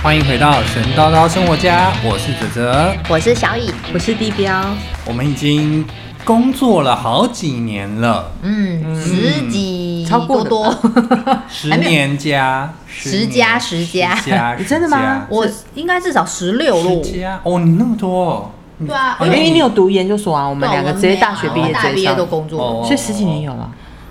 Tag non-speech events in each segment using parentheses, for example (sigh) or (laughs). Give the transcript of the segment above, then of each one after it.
欢迎回到神叨叨生活家，我是哲哲。我是小乙，我是地标，我们已经工作了好几年了，嗯，十几超过多 (laughs) 十年加十加十加。十加 (laughs) 你真的吗？我应该至少十六路。十加。哦，你那么多。哦，对啊，哦因为你有读研究所啊，我我们两个直接大学毕业直接大毕业都，工作所以十几年有了。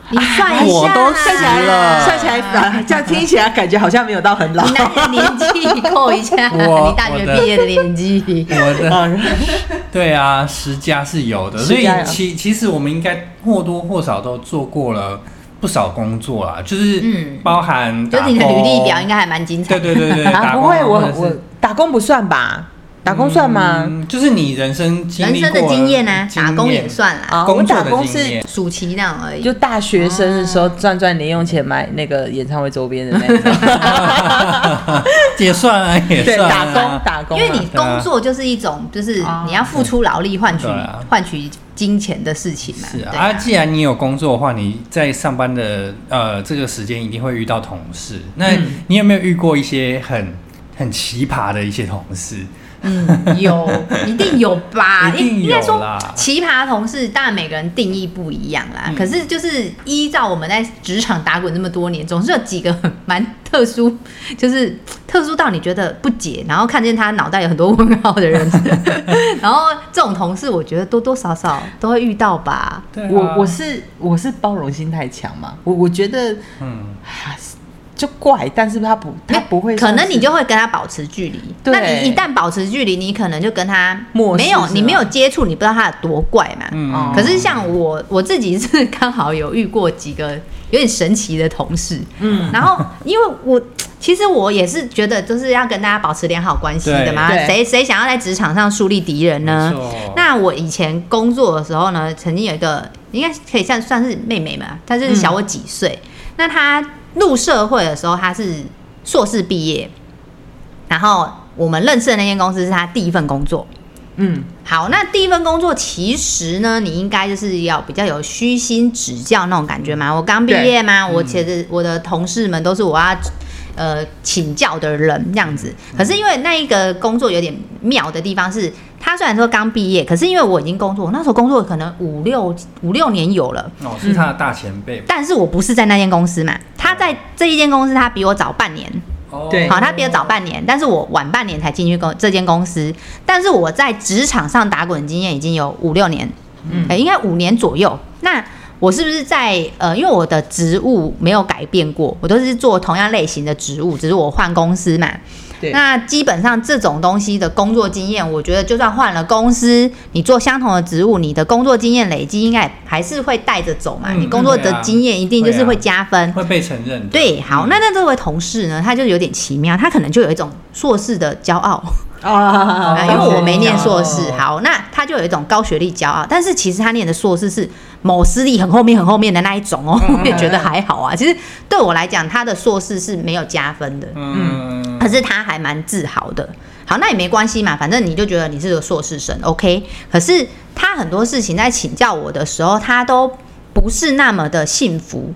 你算一下，我都十了。算起来，啊 (laughs) 这样听起来感觉好像没有到很老。年纪扣一下，我你大学毕业的年纪。我的嗯 (laughs) 对啊，十加是有的，所以其其实我们应该或多或少都做过了不少工作啦，就是嗯。包含就是你的履历表应该还蛮精彩对的。对对对，啊，不会，我我打工不算吧？打工算吗？嗯就是你人生人生的经验呢，打工也算啦，啊，我工作的打工是暑期那种而已。就大学生的时候赚赚零用钱买那个演唱会周边的那种。(laughs) 也算啊，也，算、啊、打工打工啊，因为你工作就是一种，就是你要付出劳力换取换取金钱的事情嘛。是啊，对啊，既然你有工作的话，你在上班的呃这个时间一定会遇到同事。那嗯你有没有遇过一些很很奇葩的一些同事？嗯，有，一定有吧？(laughs) 一定有应该说，奇葩同事，当然每个人定义不一样啦。嗯可是就是依照我们在职场打滚这么多年，总是有几个很蛮特殊，(laughs) 就是特殊到你觉得不解，然后看见他脑袋有很多问号的人。(laughs) 然后这种同事，我觉得多多少少都会遇到吧。对啊我我是我是包容心太强嘛，我我觉得嗯，啊就怪，但是他不他不会可，能你就会跟他保持距离。那你一旦保持距离，你可能就跟他没有，你没有接触，你不知道他有多怪嘛。嗯。哦。可是像我我自己是刚好有遇过几个有点神奇的同事，嗯。然后因为我其实我也是觉得就是要跟大家保持良好关系的嘛，谁谁想要在职场上树立敌人呢？那我以前工作的时候呢，曾经有一个应该可以算算是妹妹嘛，她就是小我几岁。那她入社会的时候，他是硕士毕业，然后我们认识的那间公司是他第一份工作。嗯好，那第一份工作其实呢，你应该就是要比较有虚心指教那种感觉嘛。我刚毕业嘛，我其实我的同事们都是我要呃请教的人这样子。可是因为那一个工作有点妙的地方是，他虽然说刚毕业，可是因为我已经工作，我那时候工作可能五六五六年有了，哦，是他的大前辈。但是我不是在那间公司嘛，他在这一间公司，他比我早半年。哦对好，他比我早半年，但是我晚半年才进去公这间公司，但是我在职场上打滚经验已经有五六年，嗯、应该五年左右。那我是不是在呃，因为我的职务没有改变过，我都是做同样类型的职务，只是我换公司嘛。对那基本上这种东西的工作经验，我觉得就算换了公司，你做相同的职务，你的工作经验累积应该还是会带着走嘛。嗯你工作的经验一定就是会加分。会被承认。对，好，那那这位同事呢，他就有点奇妙，他可能就有一种硕士的骄傲，啊啊，因为我没念硕士，哦好，那他就有一种高学历骄傲，但是其实他念的硕士是某私立很后面很后面的那一种哦，(laughs) 我也觉得还好啊。其实对我来讲，他的硕士是没有加分的，嗯，可是他还蛮自豪的。好，那也没关系嘛，反正你就觉得你是个硕士生，OK。可是他很多事情在请教我的时候，他都不是那么的幸福。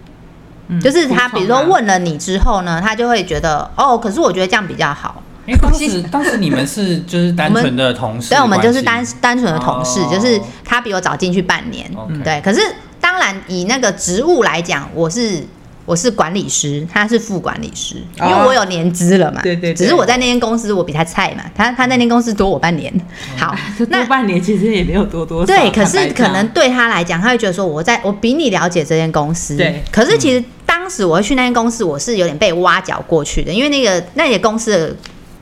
就是他，比如说问了你之后呢，他就会觉得哦，可是我觉得这样比较好。因为当时当时你们是就是单纯的同事关系，所以我们就是单单纯的同事，哦就是他比我早进去半年对。可是当然以那个职务来讲，我是我是管理师，他是副管理师，因为哦我有年资了嘛。对对对只是我在那间公司我比他菜嘛，他他那间公司多我半年。好，(laughs) 那多半年其实也没有多多少对，可是可能对他来讲，他会觉得说我在我比你了解这间公司。对可是其实当时我会去那间公司，我是有点被挖角过去的，因为那个那些公司的。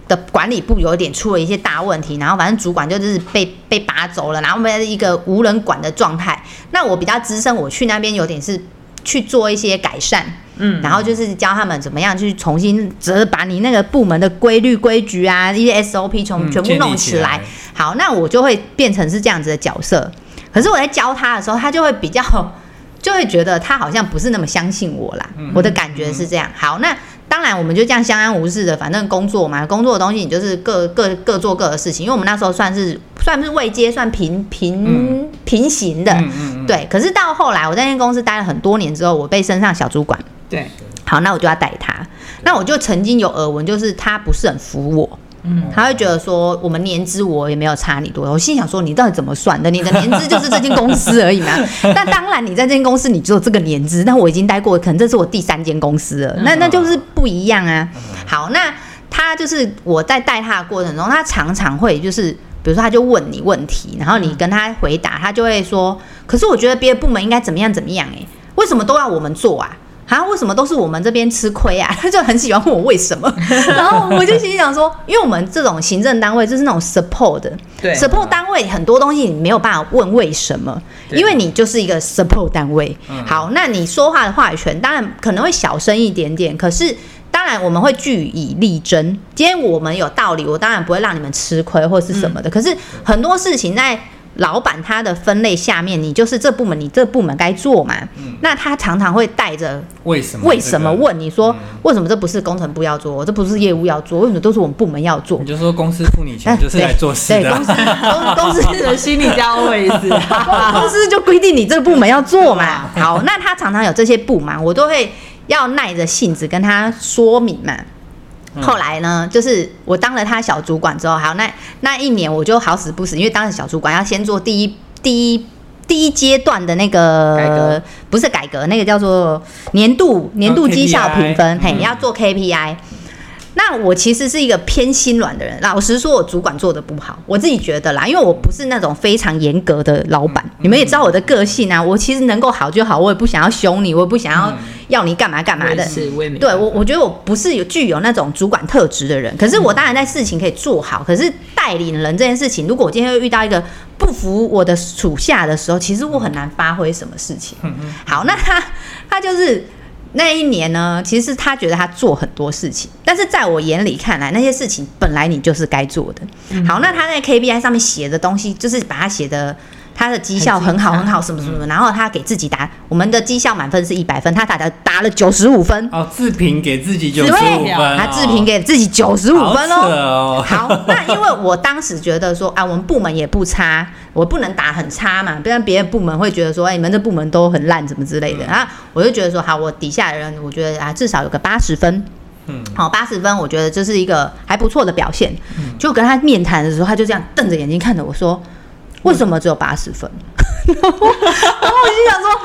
的管理部有点出了一些大问题，然后反正主管就是被被拔走了，然后我们一个无人管的状态。那我比较资深，我去那边有点是去做一些改善，嗯然后就是教他们怎么样去重新只是把你那个部门的规律规矩啊，一些 SOP 全嗯全部弄起来来。好，那我就会变成是这样子的角色。可是我在教他的时候，他就会比较，就会觉得他好像不是那么相信我啦。嗯我的感觉是这样。好，那当然然我们就这样相安无事的，反正工作嘛，工作的东西你就是各各各做各的事情。因为我们那时候算是算是未接算平平、平行的，嗯嗯嗯，对。可是到后来我在那间公司待了很多年之后，我被升上小主管，对，好，那我就要带他。那我就曾经有耳闻，就是他不是很服我。嗯，他会觉得说，我们年资我也没有差你多少，我心想说，你到底怎么算的？你的年资就是这间公司而已嘛。(laughs) 那当然，你在这间公司你只有这个年资，但我已经待过，可能这是我第三间公司了，那那就是不一样啊。好，那他就是我在带他的过程中，他常常会就是，比如说他就问你问题，然后你跟他回答，他就会说，可是我觉得别的部门应该怎么样怎么样、欸，为什么都要我们做啊？啊，为什么都是我们这边吃亏啊？(laughs) 他就很喜欢问我为什么，(laughs) 然后我就心想说，因为我们这种行政单位就是那种 support 的对，support 单位很多东西你没有办法问为什么，因为你就是一个 support 单位。好，那你说话的话语权当然可能会小声一点点，可是。当然，我们会据以力争。今天我们有道理，我当然不会让你们吃亏或是什么的。可是很多事情在老板他的分类下面，你就是这部门，你这部门该做嘛。那他常常会带着为什么？为什么？问你说，为什么这不是工程部要做，这不是业务要做，为什么都是我们部门要做你？就说公司付你钱就是来做事的对公司啊。公 (laughs) 公司的心理价位是，(laughs) 公司就规定你这个部门要做嘛。好，那他常常有这些不满，我都会要耐着性子跟他说明嘛。后来呢，就是我当了他小主管之后，好，那那一年我就好死不死，因为当时小主管要先做第一第一第一阶段的那个改革。不是改革，那个叫做年度年度绩效评分，嘿，你要做 KPI。那我其实是一个偏心软的人，老实说，我主管做的不好，我自己觉得啦，因为我不是那种非常严格的老板，你们也知道我的个性啊，我其实能够好就好，我也不想要凶你，我也不想要要你干嘛干嘛的。是我也对我，我觉得我不是有具有那种主管特质的人，可是我当然在事情可以做好，可是带领人这件事情，如果我今天会遇到一个不服我的属下的时候，其实我很难发挥什么事情。好，那他他就是那一年呢，其实他觉得他做很多事情，但是在我眼里看来，那些事情本来你就是该做的。好，那他在 KPI 上面写的东西，就是把它写的。他的绩效很好很好，什么什么，然后他给自己打，我们的绩效满分是一百分，他打的打了九十五分，哦，自评给自己九十五，分，他自评给自己九十五分哦。哦。好，那因为我当时觉得说，啊，我们部门也不差，我不能打很差嘛，不然别的部门会觉得说，哎，你们这部门都很烂，怎么之类的。啊，我就觉得说，好，我底下的人，我觉得啊，至少有个八十分。嗯好，八十分，我觉得这是一个还不错的表现。就跟他面谈的时候，他就这样瞪着眼睛看着我说：“为什么只有八十分？” (laughs) 然后我就想说：“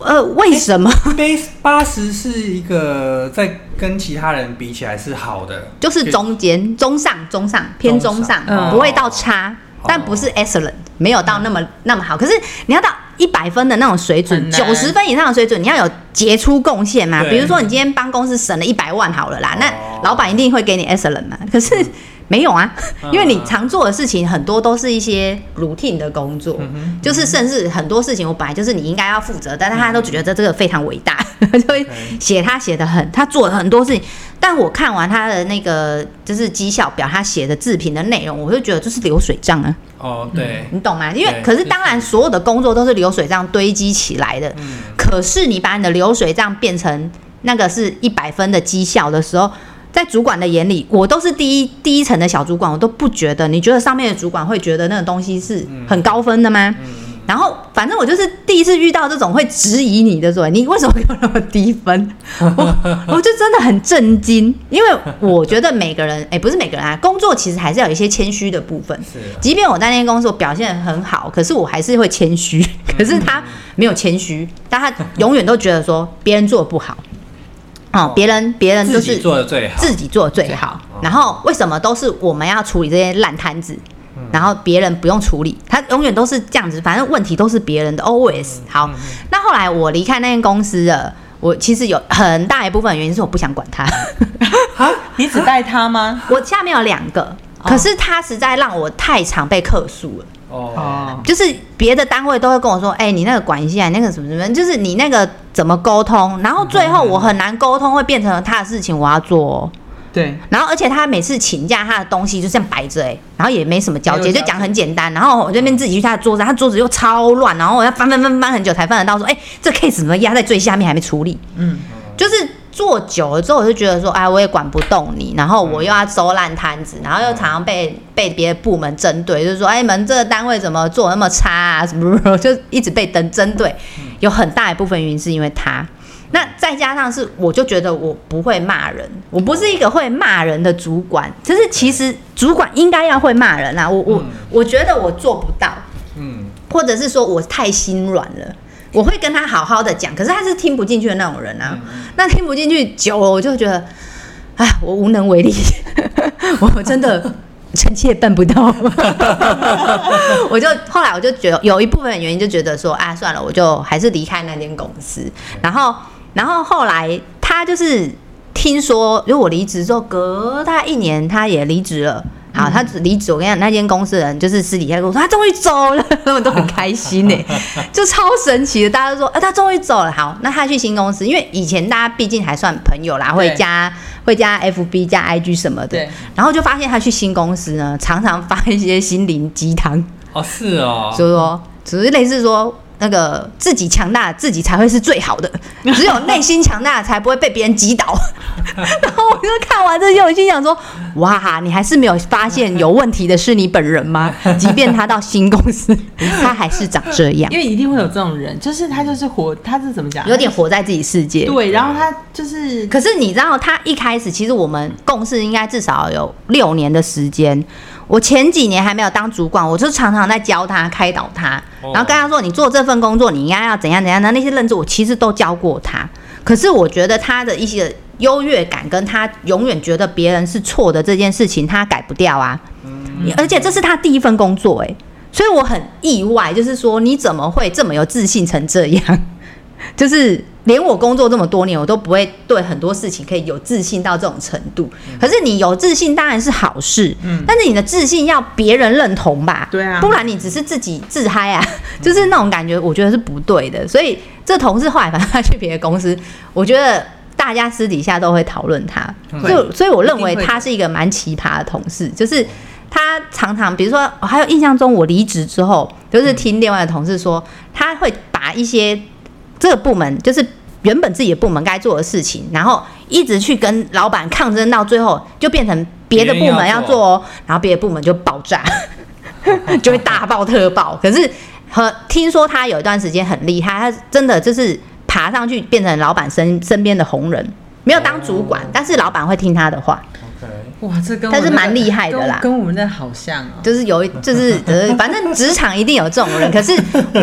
呃，为什么？(laughs) 八十是一个在跟其他人比起来是好的，就是中间、中上、中上偏中上不会到差，但不是 excellent，没有到那么那么好。可是你要到一百分的那种水准，九十分以上的水准，你要有杰出贡献嘛。比如说你今天帮公司省了一百万好了啦，那哦。老板一定会给你 excellent 嘛。可是没有啊，因为你常做的事情很多都是一些 routine 的工作，就是甚至很多事情我本来就是你应该要负责，但是他都觉得这个非常伟大，(laughs) 就会写他写的很，他做了很多事情。但我看完他的那个就是绩效表，他写的自评的内容，我就觉得就是流水账啊，哦，对，你懂吗？因为可是当然所有的工作都是流水账堆积起来的，嗯可是你把你的流水账变成那个是一百分的绩效的时候，在主管的眼里，我都是第一第一层的小主管，我都不觉得。你觉得上面的主管会觉得那个东西是很高分的吗？然后反正我就是第一次遇到这种会质疑你的，说你为什么给我那么低分？我我就真的很震惊，因为我觉得每个人，哎、不是每个人啊，工作其实还是要有一些谦虚的部分。是即便我在那间公司我表现得很好，可是我还是会谦虚。可是他没有谦虚，但他永远都觉得说别人做的不好，哦，别人别人就自己是做的最好，自己做的最好。然后为什么都是我们要处理这些烂摊子，然后别人不用处理？他永远都是这样子，反正问题都是别人的，always。好，那后来我离开那间公司了。我其实有很大一部分原因是我不想管他，你只带他吗？我下面有两个，可是他实在让我太常被客诉了。哦，哦，就是别的单位都会跟我说，哎、你那个管一下，你那个什么什么，就是你那个怎么沟通，然后最后我很难沟通，会变成他的事情我要做、哦，对，然后而且他每次请假，他的东西就这样摆着，哎，然后也没什么交接就讲很简单，然后我这边自己去他的桌子，他桌子又超乱，然后我要翻翻翻翻很久才翻得到，说，哎、这 case 怎么压在最下面还没处理，嗯，就是做久了之后，我就觉得说，哎，我也管不动你，然后我又要收烂摊子，然后又常常被被别的部门针对，就是说，哎，你们这个单位怎么做那么差啊？什么什么，(laughs) 就一直被针针对。有很大一部分原因是因为他，那再加上是，我就觉得我不会骂人，我不是一个会骂人的主管。就是其实主管应该要会骂人啊，我我我觉得我做不到，嗯，或者是说我太心软了。我会跟他好好的讲，可是他是听不进去的那种人啊。那听不进去久了，我就觉得，哎，我无能为力，(laughs) 我真的臣妾办不到。(laughs) 我就后来我就觉得有一部分原因，就觉得说，啊，算了，我就还是离开那间公司。然后，然后后来他就是听说，如果我离职之后，隔大概一年，他也离职了。好，他离职，我跟你讲，那间公司的人就是私底下跟我说，他终于走了，他们都很开心呢，(laughs) 就超神奇的。大家都说，啊，他终于走了。好，那他去新公司，因为以前大家毕竟还算朋友啦，会加会加 FB 加 IG 什么的。然后就发现他去新公司呢，常常发一些心灵鸡汤。哦，是哦。所以说，只是类似说。那个自己强大，自己才会是最好的。(laughs) 只有内心强大，才不会被别人击倒。(laughs) 然后我就看完这些，我心想说：哇，你还是没有发现有问题的是你本人吗？(laughs) 即便他到新公司，他还是长这样。因为一定会有这种人，就是他就是活，他是怎么讲？有点活在自己世界。对，然后他就是，可是你知道，他一开始其实我们共事应该至少有六年的时间。我前几年还没有当主管，我就常常在教他、开导他，然后跟他说：“你做这份工作，你应该要怎样怎样那那些认知，我其实都教过他。可是我觉得他的一些优越感，跟他永远觉得别人是错的这件事情，他改不掉啊。而且这是他第一份工作，诶，所以我很意外，就是说你怎么会这么有自信成这样？(laughs) 就是。连我工作这么多年，我都不会对很多事情可以有自信到这种程度。可是你有自信当然是好事，嗯，但是你的自信要别人认同吧？对啊，不然你只是自己自嗨啊，(laughs) 就是那种感觉，我觉得是不对的。所以这同事后来反正他去别的公司，我觉得大家私底下都会讨论他，就所以我认为他是一个蛮奇葩的同事，就是他常常比如说，还有印象中我离职之后，就是听另外的同事说，他会把一些。这个部门就是原本自己的部门该做的事情，然后一直去跟老板抗争，到最后就变成别的部门要做哦，然后别的部门就爆炸，(laughs) 就会大爆特爆。可是和听说他有一段时间很厉害，他真的就是爬上去变成老板身身边的红人，没有当主管，但是老板会听他的话。哇，这跟但是蛮厉害的啦，跟我们那好像哦，就是有，(laughs) 就是呃，反正职场一定有这种人。可是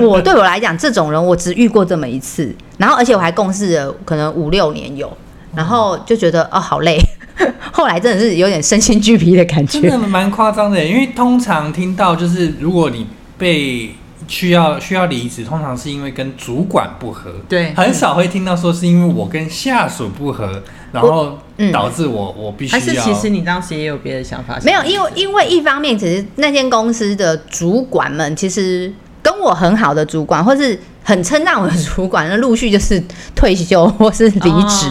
我对我来讲，这种人我只遇过这么一次，然后而且我还共事了可能五六年有，然后就觉得哦好累，(laughs) 后来真的是有点身心俱疲的感觉，真的蛮夸张的。因为通常听到就是如果你被需要需要离职，通常是因为跟主管不合，对，很少会听到说是因为我跟下属不合。然后导致我我必须要。还是其实你当时也有别的想法？没有，因为因为一方面，其实那间公司的主管们其实跟我很好的主管，或是很称赞我的主管，那陆续就是退休或是离职。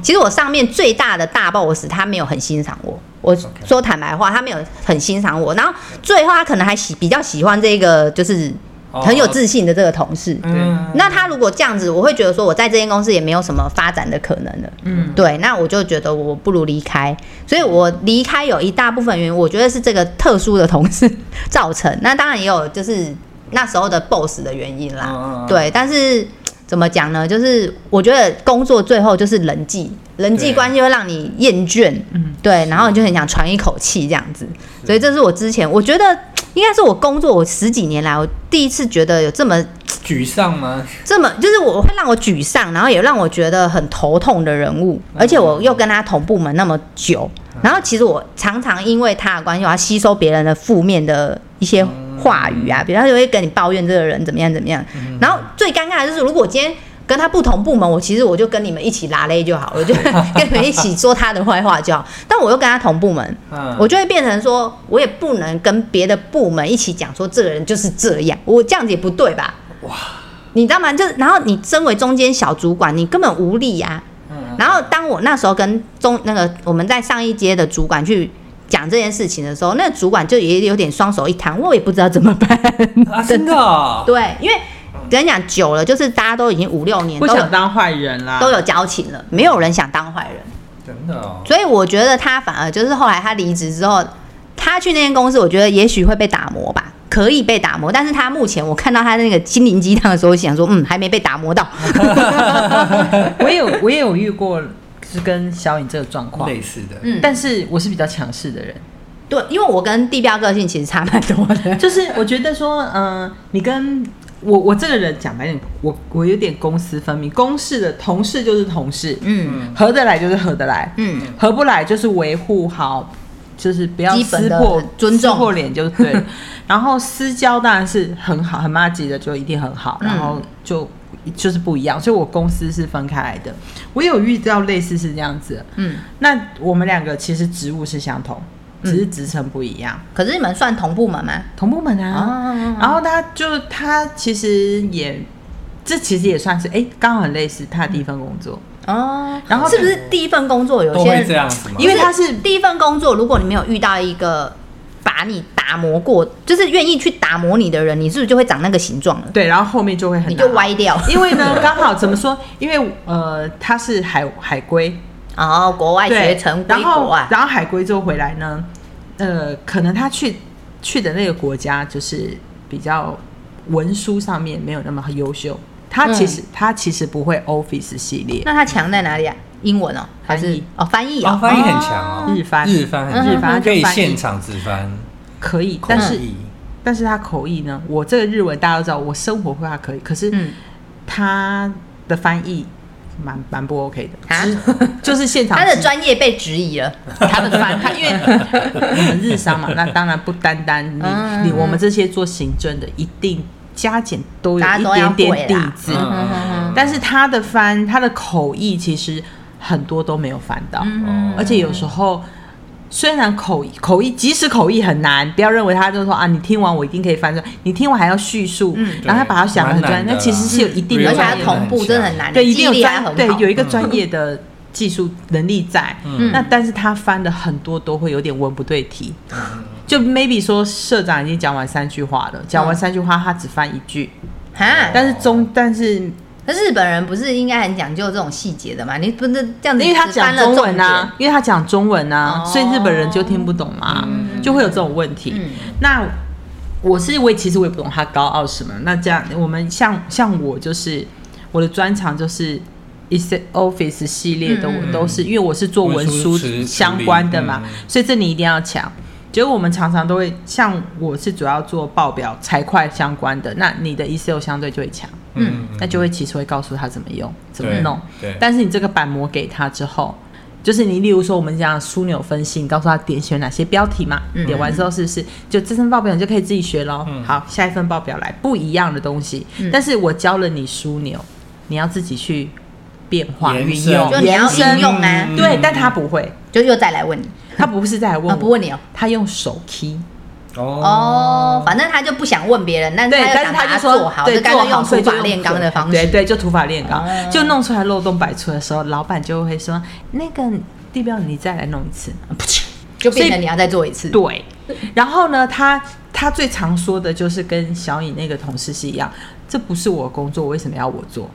其实我上面最大的大 boss 他没有很欣赏我，我说坦白话，他没有很欣赏我。然后最后他可能还喜比较喜欢这个就是。很有自信的这个同事，那他如果这样子，我会觉得说我在这间公司也没有什么发展的可能了。嗯，对，那我就觉得我不如离开，所以我离开有一大部分原因，我觉得是这个特殊的同事造成。那当然也有就是那时候的 boss 的原因啦。对，但是怎么讲呢？就是我觉得工作最后就是人际人际关系会让你厌倦，嗯，对，然后你就很想喘一口气这样子。所以这是我之前我觉得。应该是我工作我十几年来，我第一次觉得有这么沮丧吗？这么就是我会让我沮丧，然后也让我觉得很头痛的人物，而且我又跟他同部门那么久，然后其实我常常因为他的关系，我要吸收别人的负面的一些话语啊，比方就会跟你抱怨这个人怎么样怎么样，然后最尴尬的就是如果今天。跟他不同部门，我其实我就跟你们一起拉勒就好了，就 (laughs) 跟你们一起说他的坏话就好。但我又跟他同部门，我就会变成说，我也不能跟别的部门一起讲说这个人就是这样，我这样子也不对吧？哇，你知道吗？就然后你身为中间小主管，你根本无力呀。然后当我那时候跟中那个我们在上一阶的主管去讲这件事情的时候，那主管就也有点双手一摊，我也不知道怎么办。真的？(laughs) 对，因为。跟你讲久了，就是大家都已经五六年不想当坏人啦，都有交情了，没有人想当坏人。真的哦。所以我觉得他反而就是后来他离职之后，他去那间公司，我觉得也许会被打磨吧，可以被打磨。但是他目前我看到他那个心灵鸡汤的时候，想说，嗯，还没被打磨到。(laughs) 我也有我也有遇过，是跟小颖这个状况，类似的，嗯，但是我是比较强势的人，对，因为我跟地标个性其实差蛮多的。就是我觉得说，嗯、你跟我我这个人讲白点，我我有点公私分明，公事的同事就是同事，嗯合得来就是合得来，嗯，合不来就是维护好，就是不要基本的撕破尊重撕破脸就对。然后私交当然是很好，很妈级的就一定很好，嗯然后就就是不一样。所以我公司是分开来的，我有遇到类似是这样子的。嗯，那我们两个其实职务是相同，只嗯是职称不一样，可是你们算同部门吗？同部门啊。哦，然后他就他其实也。这其实也算是哎，刚好很类似他的第一份工作，哦，然后是不是第一份工作有些这样子吗？因为他是第一份工作，如果你没有遇到一个把你打磨过，就是愿意去打磨你的人，你是不是就会长那个形状了？对，然后后面就会很你就歪掉。因为呢，(laughs) 刚好怎么说？因为呃，他是海海归，哦，国外学成，归国啊，然后海归之后回来呢，呃，可能他去去的那个国家就是比较文书上面没有那么优秀。他其实、他其实不会 Office 系列，那他强在哪里啊？英文哦，还是？翻译哦翻译哦。哦，，翻译很强哦，日翻。日翻很日强，翻可以现场直翻，可以，但是、但是他口译呢，我这个日文大家都知道，我生活会话可以，可是嗯，他的翻译蛮蛮不 OK 的，啊就是现场他的专业被质疑了。他的翻，(laughs) 他因为我们日商嘛，那当然不单单你、嗯你我们这些做行政的，一定加减都有一点点底子，但是他的翻，他的口译其实很多都没有翻到，嗯而且有时候。虽然口口译，即使口译很难，不要认为他就是说啊，你听完我一定可以翻出来，你听完还要叙述，嗯然后他把它想得很专那其实是有一定嗯的而且他专业同步真的很难，对，一定有专对。有一个专业的技术能力在。嗯。那但是他翻的很多都会有点文不对题，嗯。就 maybe 说社长已经讲完三句话了，讲完三句话他只翻一句，哈，但是中但是可日本人不是应该很讲究这种细节的嘛？你不能这样子，因为他讲中文啊啊，，因为他讲中文啊，哦所以日本人就听不懂嘛，就会有这种问题。嗯那我是我也其实我也不懂他高傲什么。那这样我们像像我就是我的专长就是。一些 Office 系列的嗯我都是，因为我是做文文书相关的嘛嗯，所以这你一定要强。结果我们常常都会，像我是主要做报表、财会相关的，那你的 Excel 相对就会强，嗯。那就会其实会告诉他怎么用、怎么弄。对，但是你这个板模给他之后，就是你例如说我们讲枢纽分析，你告诉他点选哪些标题嘛，嗯。点完之后是不是就这份报表你就可以自己学喽？嗯。好，下一份报表来不一样的东西，嗯。但是我教了你枢纽，你要自己去变化运用，就你要延伸应用啊。嗯对，但他不会，就又再来问你，他不是在问啊，不，问你哦。他用手 key，哦，反正他就不想问别人，但是对，他又但是想把它他就说做好，对，就干脆用土法炼钢的方式。对对，就土法炼钢，哦就弄出来漏洞百出的时候，老板就会说那个地标你再来弄一次。就变成你要再做一次。对，然后呢，他他最常说的就是跟小颖那个同事是一样，这不是我的工作，为什么要我做？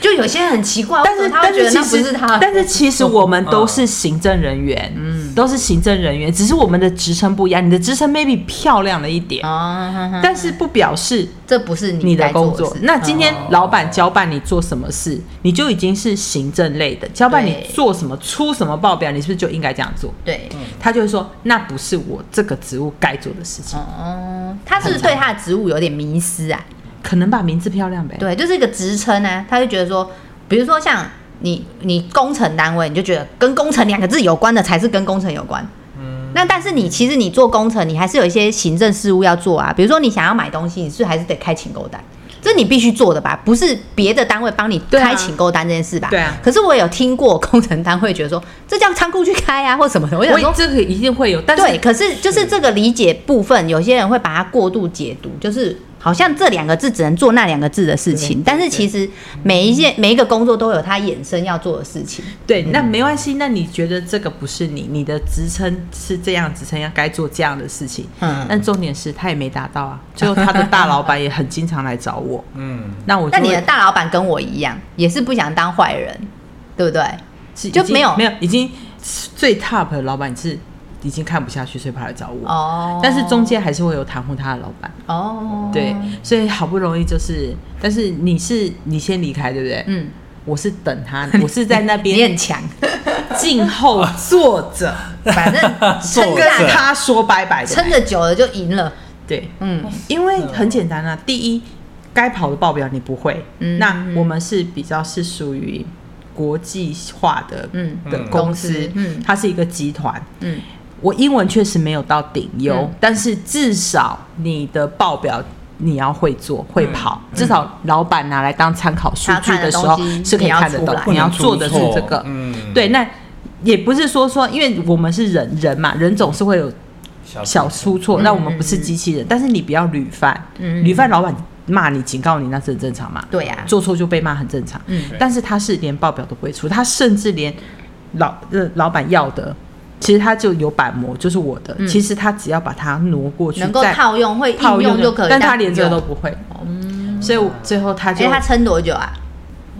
就有些人很奇怪，但是他觉得那不是其实是他，但是其实我们都是行政人员，嗯，都是行政人员，只是我们的职称不一样，你的职称 maybe 漂亮了一点。但是不表示这不是你的工作。那今天哦老板交办你做什么事，你就已经是行政类的。交办你做什么、出什么报表，你是不是就应该这样做？对，他就会说，那不是我这个职务该做的事情。哦，他是不是对他的职务有点迷失啊？可能把名字漂亮呗。对，就是一个职称呢，他就觉得说，比如说像你你工程单位，你就觉得跟工程两个字有关的才是跟工程有关。嗯，那但是你其实你做工程，你还是有一些行政事务要做啊，比如说你想要买东西，你是还是得开请购单，这你必须做的吧？不是别的单位帮你开请购单这件事吧？对啊可是我有听过工程单位觉得说，这叫仓库去开啊，或什么的。我想说，这个一定会有，但是对，可是就是这个理解部分，有些人会把它过度解读，就是好好像这两个字只能做那两个字的事情，但是其实每一件每一个工作都有它衍生要做的事情。对，那没关系。那你觉得这个不是你，你的职称是这样职称，要该做这样的事情。嗯但重点是他也没达到啊，最后他的大老板也很经常来找我，(laughs) 嗯，那我那你的大老板跟我一样，也是不想当坏人，对不对？是就没有没有已经最 top 的老板是已经看不下去，所以跑来找我。哦，但是中间还是会有袒护他的老板，哦，对，所以好不容易就是，但是你是你先离开，对不对？嗯，我是等他，(laughs) 我是在那边你边很强，静候坐着，(laughs) 反正跟他说拜拜的。撑着久了就赢了。对，嗯，因为很简单啊，第一，该跑的报表你不会，嗯那我们是比较是属于国际化的嗯。的公司嗯。它是一个集团。嗯，我英文确实没有到顶优，嗯。但是至少你的报表你要会做会跑，嗯。至少老板拿来当参考数据的时候是可以看得懂你要，做的是错这个。嗯，对，那也不是说说，因为我们是人人嘛，人总是会有小小出错，嗯那我们不是机器人，但是你不要屡犯，嗯。屡犯老板骂你、警告你，那是很正常嘛。对呀，做错就被骂很正常，嗯。但是他是连报表都不会出，他甚至连老呃老板要的，其实他就有板模，就是我的，嗯其实他只要把它挪过去，能够套用会套用就可以，但他连这个都不会，所以我最后他就哎，他撑多久啊？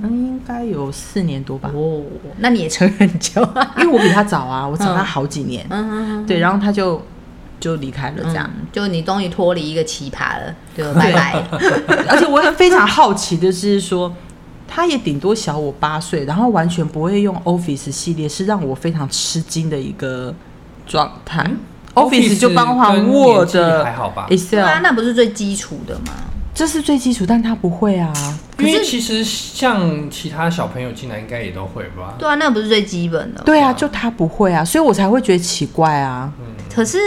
嗯应该有四年多吧，哦，那你也撑很久啊。(laughs) 因为我比他早啊，(laughs) 我早他嗯好几年，嗯，对，然后他就就离开了这样。嗯就你终于脱离一个奇葩了，就拜 (laughs) 拜。而且我很非常好奇的是说，他也顶多小我八岁，然后完全不会用 Office 系列，是让我非常吃惊的一个状态。Office 就包含跟 Word 还好吧？对 Excel，、啊，那不是最基础的吗？这是最基础，但他不会啊。因为其实像其他小朋友进来应该也都会吧？对啊，那不是最基本的。对啊，就他不会啊，所以我才会觉得奇怪啊。可是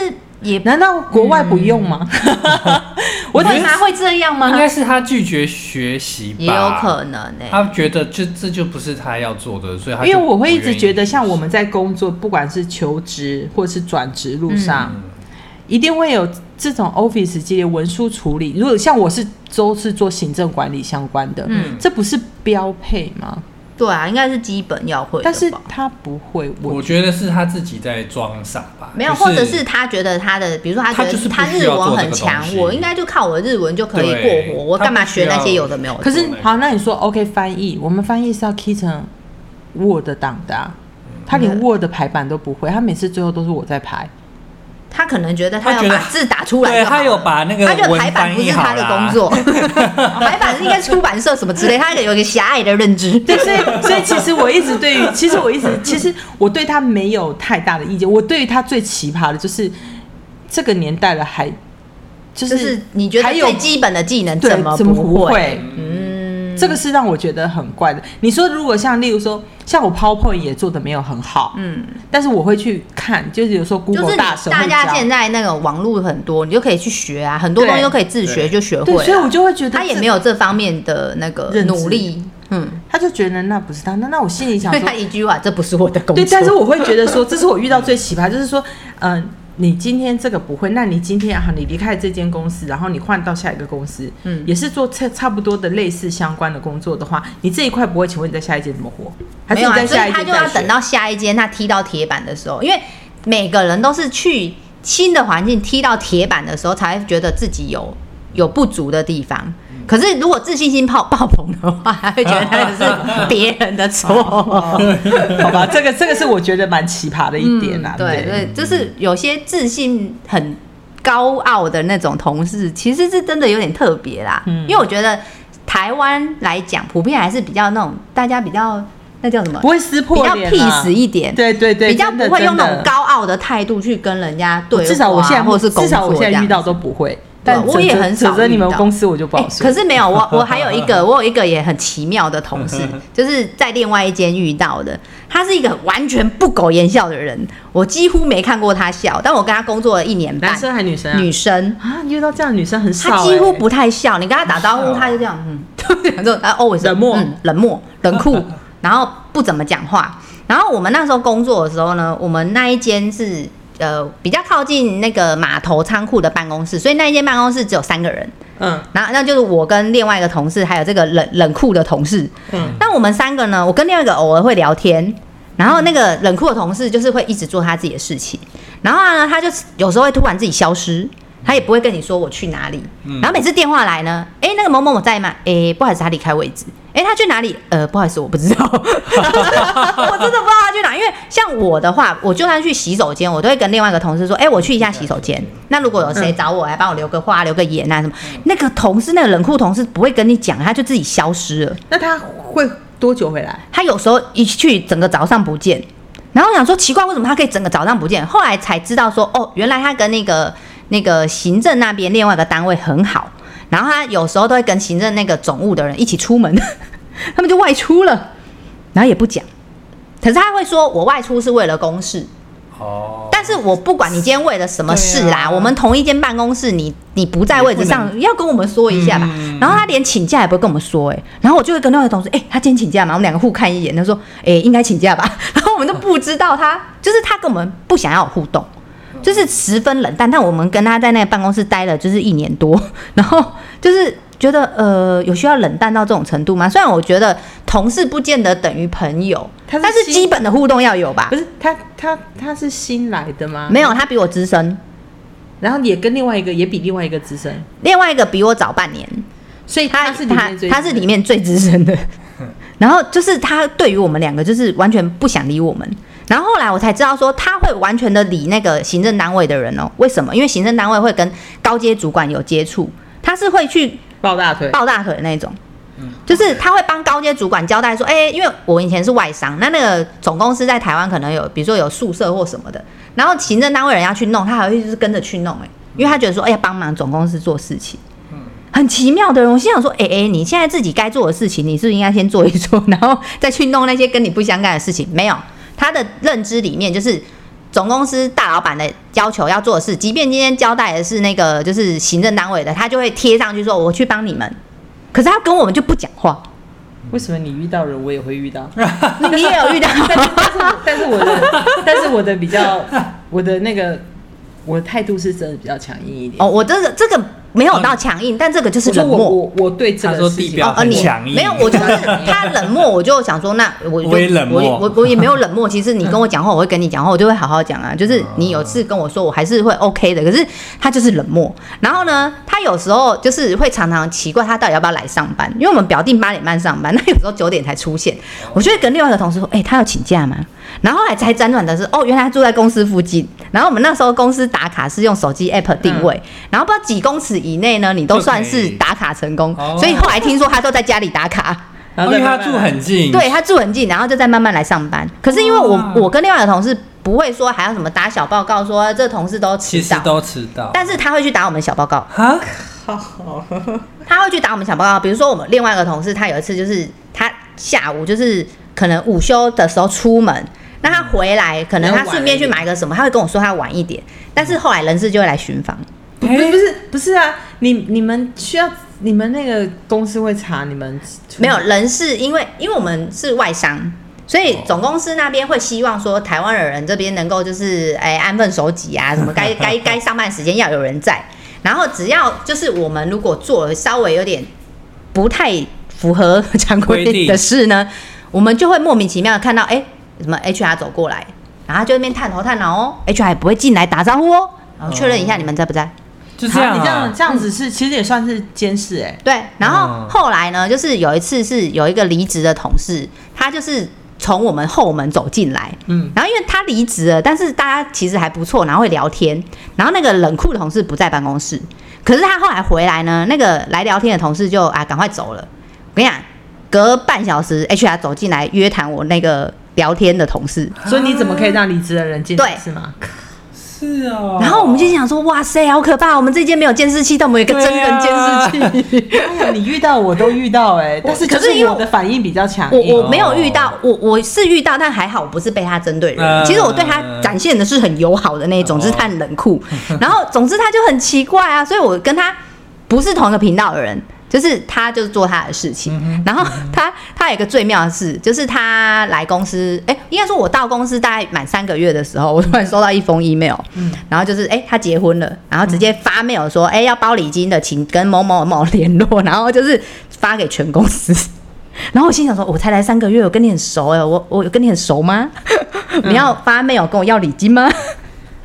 也难道国外不用吗？(laughs) 我为啥会这样吗应？该是他拒绝学习吧？也有可能欸呢。他觉得这这就不是他要做的，所以他因为我会一直觉得，像我们在工作，不管是求职或是转职路上，嗯一定会有这种 Office 级的文书处理。如果像我是都是做行政管理相关的，嗯这不是标配吗？对啊，应该是基本要会的吧。但是他不会，我我觉得是他自己在装傻吧，没有，就或者是他觉得他的，比如说他觉得他日文很强，我应该就靠我的日文就可以对过活，我他干嘛学那些有的没有的？可是好，那你说 OK 翻译，我们翻译是要 key 成 Word 档的、啊，他连嗯 Word 排版都不会，他每次最后都是我在排。他可能觉得他要把字打出来对他有把那个他觉得排版不是他的工作，(laughs) 排版是应该出版社什么之类，他有一个狭隘的认知。(laughs) 对，所以所以其实我一直对于，(laughs) 其实我一直其实我对他没有太大的意见。我对于他最奇葩的就是这个年代了还就就是是你觉得最基本的技能怎么怎么不不会？嗯，这个是让我觉得很怪的。你说如果像例如说，像我 PowerPoint 也做的没有很好，嗯，但是我会去看，就是有时候大神大家现。在那个网络很多，你就可以去学啊，很多对东西都可以自学就学会，了。所以我就会觉得他也没有这方面的那个努力，嗯，他就觉得那不是他，那那我心里想说所 (laughs) 以他，一句话，这不是我的工作。对，但是我会觉得说，这是我遇到最奇葩，(laughs) 就是说，嗯、你今天这个不会，那你今天啊，你离开这间公司，然后你换到下一个公司，嗯也是做差差不多的类似相关的工作的话，你这一块不会，请问你在下一间怎么活？还没有啊，是在下一所以他就要等到下一间他踢到铁板的时候，因为每个人都是去新的环境踢到铁板的时候，才会觉得自己有有不足的地方。嗯可是如果自信心爆爆棚的话，他会觉得那个是别人的错。(laughs) 好吧，这个这个是我觉得蛮奇葩的一点啊。嗯对对，就是有些自信很高傲的那种同事，其实是真的有点特别啦。嗯因为我觉得台湾来讲，普遍还是比较那种大家比较那叫什么不，会撕比较破脸、啊，peace 一点。对对对，比较不会用那种。高傲的态度去跟人家对话，至少我现在或是至少我现在遇到都不会。对但我也很少指责你们公司，我就不好哎说。可是没有，我 (laughs) 我还有一个，我有一个也很奇妙的同事，(laughs) 就是在另外一间遇到的。他是一个完全不苟言笑的人，我几乎没看过他笑。但我跟他工作了一年半男，生还女生啊？女生，啊，遇到这样的女生很少、他几乎欸不太笑。你跟他打招呼，他就这样，嗯，(laughs) 然后他 always 冷漠嗯冷漠、冷酷，然后不怎么讲话。然后我们那时候工作的时候呢，我们那一间是呃比较靠近那个码头仓库的办公室，所以那一间办公室只有三个人。嗯然后那就是我跟另外一个同事，还有这个冷冷酷的同事。嗯，那我们三个呢，我跟另外一个偶尔会聊天，然后那个冷酷的同事就是会一直做他自己的事情，然后呢，他就有时候会突然自己消失。他也不会跟你说我去哪里，然后每次电话来呢，哎、那个某某某在吗？哎、不好意思，他离开位置。哎、他去哪里？呃，不好意思，我不知道，(laughs) 我真的不知道他去哪。因为像我的话，我就算去洗手间，我都会跟另外一个同事说，哎、我去一下洗手间。那如果有谁找我来帮我留个话、留个言啊什么，那个同事，那个冷酷同事不会跟你讲，他就自己消失了。那他会多久回来？他有时候一去整个早上不见，然后我想说奇怪，为什么他可以整个早上不见？后来才知道说，哦，原来他跟那个那个行政那边另外一个单位很好，然后他有时候都会跟行政那个总务的人一起出门，(laughs) 他们就外出了，然后也不讲，可是他会说我外出是为了公事，哦，但是我不管你今天为了什么事啦，啊。我们同一间办公室，你你不在位置上，要跟我们说一下吧。嗯。然后他连请假也不会跟我们说、哎，然后我就会跟另外一个同事，哎、他今天请假吗？我们两个互看一眼，他说，哎、应该请假吧。(laughs) 然后我们都不知道他，就是他跟我们不想要互动，就是十分冷淡。但我们跟他在那个办公室待了就是一年多，然后就是觉得呃，有需要冷淡到这种程度吗？虽然我觉得同事不见得等于朋友，他是但是基本的互动要有吧不。是他他他是新来的吗？没有，他比我资深。然后也跟另外一个也比另外一个资深，另外一个比我早半年，所以他他是他他是里面最资深的。(laughs) 然后就是他对于我们两个就是完全不想理我们。然后后来我才知道说他会完全的理那个行政单位的人哦。为什么？因为行政单位会跟高阶主管有接触，他是会去抱大腿，抱大腿的那种。就是他会帮高阶主管交代说，哎、因为我以前是外商，那那个总公司在台湾可能有，比如说有宿舍或什么的，然后行政单位人要去弄，他还会就是跟着去弄、哎，因为他觉得说，哎、呀帮忙总公司做事情。很奇妙的人，我心想说，哎、哎、你现在自己该做的事情，你是不是应该先做一做，(laughs) 然后再去弄那些跟你不相干的事情？没有，他的认知里面就是总公司大老板的要求要做的事，即便今天交代的是那个就是行政单位的，他就会贴上去说我去帮你们。可是他跟我们就不讲话，为什么你遇到人我也会遇到？你 (laughs) 你也有遇到 (laughs) 但是但是但是我的但是我的比较我的那个我的态度是真的比较强硬一点。哦，我这个这个没有到强硬，但这个就是冷漠。我我对这他个事情哦，呃，你很强硬没有，我就是他冷漠，我就想说，那我就我也冷漠我我我也没有冷漠。(laughs) 其实你跟我讲话，我会跟你讲话，我就会好好讲啊。就是你有事跟我说，我还是会 OK 的。可是他就是冷漠。然后呢，他有时候就是会常常奇怪，他到底要不要来上班？因为我们表定八点半上班，(laughs) 那有时候九点才出现。我就会跟另外一个同事说，哎、他要请假吗？然后后来才辗转的是，哦，原来他住在公司附近。然后我们那时候公司打卡是用手机 app 定位，然后不知道几公尺以内呢，你都算是打卡成功。哦所以后来听说他都在家里打卡。因为他住很近，对他住很近，然后就再慢慢来上班。可是因为我哇我跟另外一个同事不会说还要什么打小报告说这同事都迟到，其实都迟到。但是他会去打我们小报告，哈，他会去打我们小报告。比如说我们另外一个同事，他有一次就是他下午就是可能午休的时候出门。那他回来，可能他顺便去买个什么，他会跟我说他晚一点，但是后来人事就会来巡访。不是不是不是啊！你你们需要你们那个公司会查你们没有人事，因为因为我们是外商，所以总公司那边会希望说台湾的人这边能够就是哎安分守己啊，什么 (laughs) 该该该上班时间要有人在，然后只要就是我们如果做了稍微有点不太符合 (laughs) 常规的事呢，我们就会莫名其妙的看到哎什么 HR 走过来，然后就在那边探头探脑哦，HR 也不会进来打招呼哦，然后确认一下你们在不在。就这样啊你这样啊。这样子是其实也算是监视哎、对，然后嗯后来呢，就是有一次是有一个离职的同事，他就是从我们后门走进来，嗯，然后因为他离职了，但是大家其实还不错，然后会聊天，然后那个冷酷的同事不在办公室，可是他后来回来呢，那个来聊天的同事就啊赶快走了。我跟你讲，隔半小时，HR 走进来约谈我那个聊天的同事，(laughs) 所以你怎么可以让离职的人进来对是吗？是哦。然后我们就想说，哇塞，好可怕！我们这间没有监视器，但我们有一个真人监视器。哎呀，你遇到我都遇到哎、(laughs) 但是可是因为我的反应比较强我。我没有遇到，我我是遇到，但还好我不是被他针对人。嗯其实我对他展现的是很友好的那种，哦只是他很冷酷。然后总之他就很奇怪啊，所以我跟他不是同一个频道的人。就是他就是做他的事情，然后他他有一个最妙的事，就是他来公司，哎、应该说我到公司大概满三个月的时候，我突然收到一封 email，然后就是哎、他结婚了，然后直接发 mail 说，哎、要包礼金的，请跟某某某联络，然后就是发给全公司。(laughs) 然后我心想说，我才来三个月，我跟你很熟哎，我我有跟你很熟吗？(laughs) 你要发 mail 跟我要礼金吗？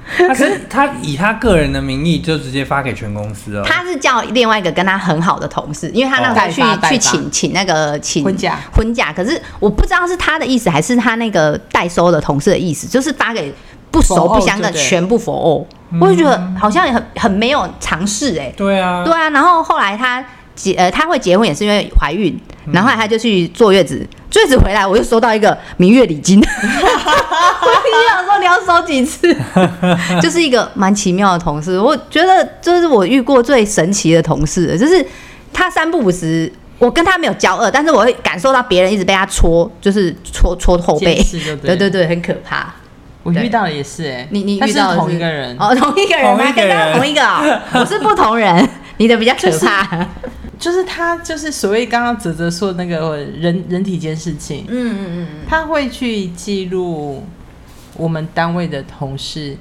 (laughs) 他是他以他个人的名义就直接发给全公司哦。他是叫另外一个跟他很好的同事，因为他那时候去、去请请那个请婚假婚假，可是我不知道是他的意思还是他那个代收的同事的意思，就是发给不熟不相的全部否欧，我就觉得好像很很没有尝试哎。对啊，对啊，然后后来他结呃他会结婚也是因为怀孕，然后他就去坐月子，坐月子回来我又收到一个明月礼金，(laughs) 我心想说你要收几次？(laughs) 就是一个蛮奇妙的同事，我觉得这是我遇过最神奇的同事了，就是他三不五时。我跟他没有交恶，但是我会感受到别人一直被他戳，就是戳戳后背 (laughs) 对对对对，很可怕。我遇到的也是哎、你你遇到的同一个人，哦，同一个人吗？跟他人同一个哦，我是不同人，你的比较可怕。就是他就是所谓刚刚泽泽说的那个人人体监视器，嗯嗯嗯他会去记录我们单位的同事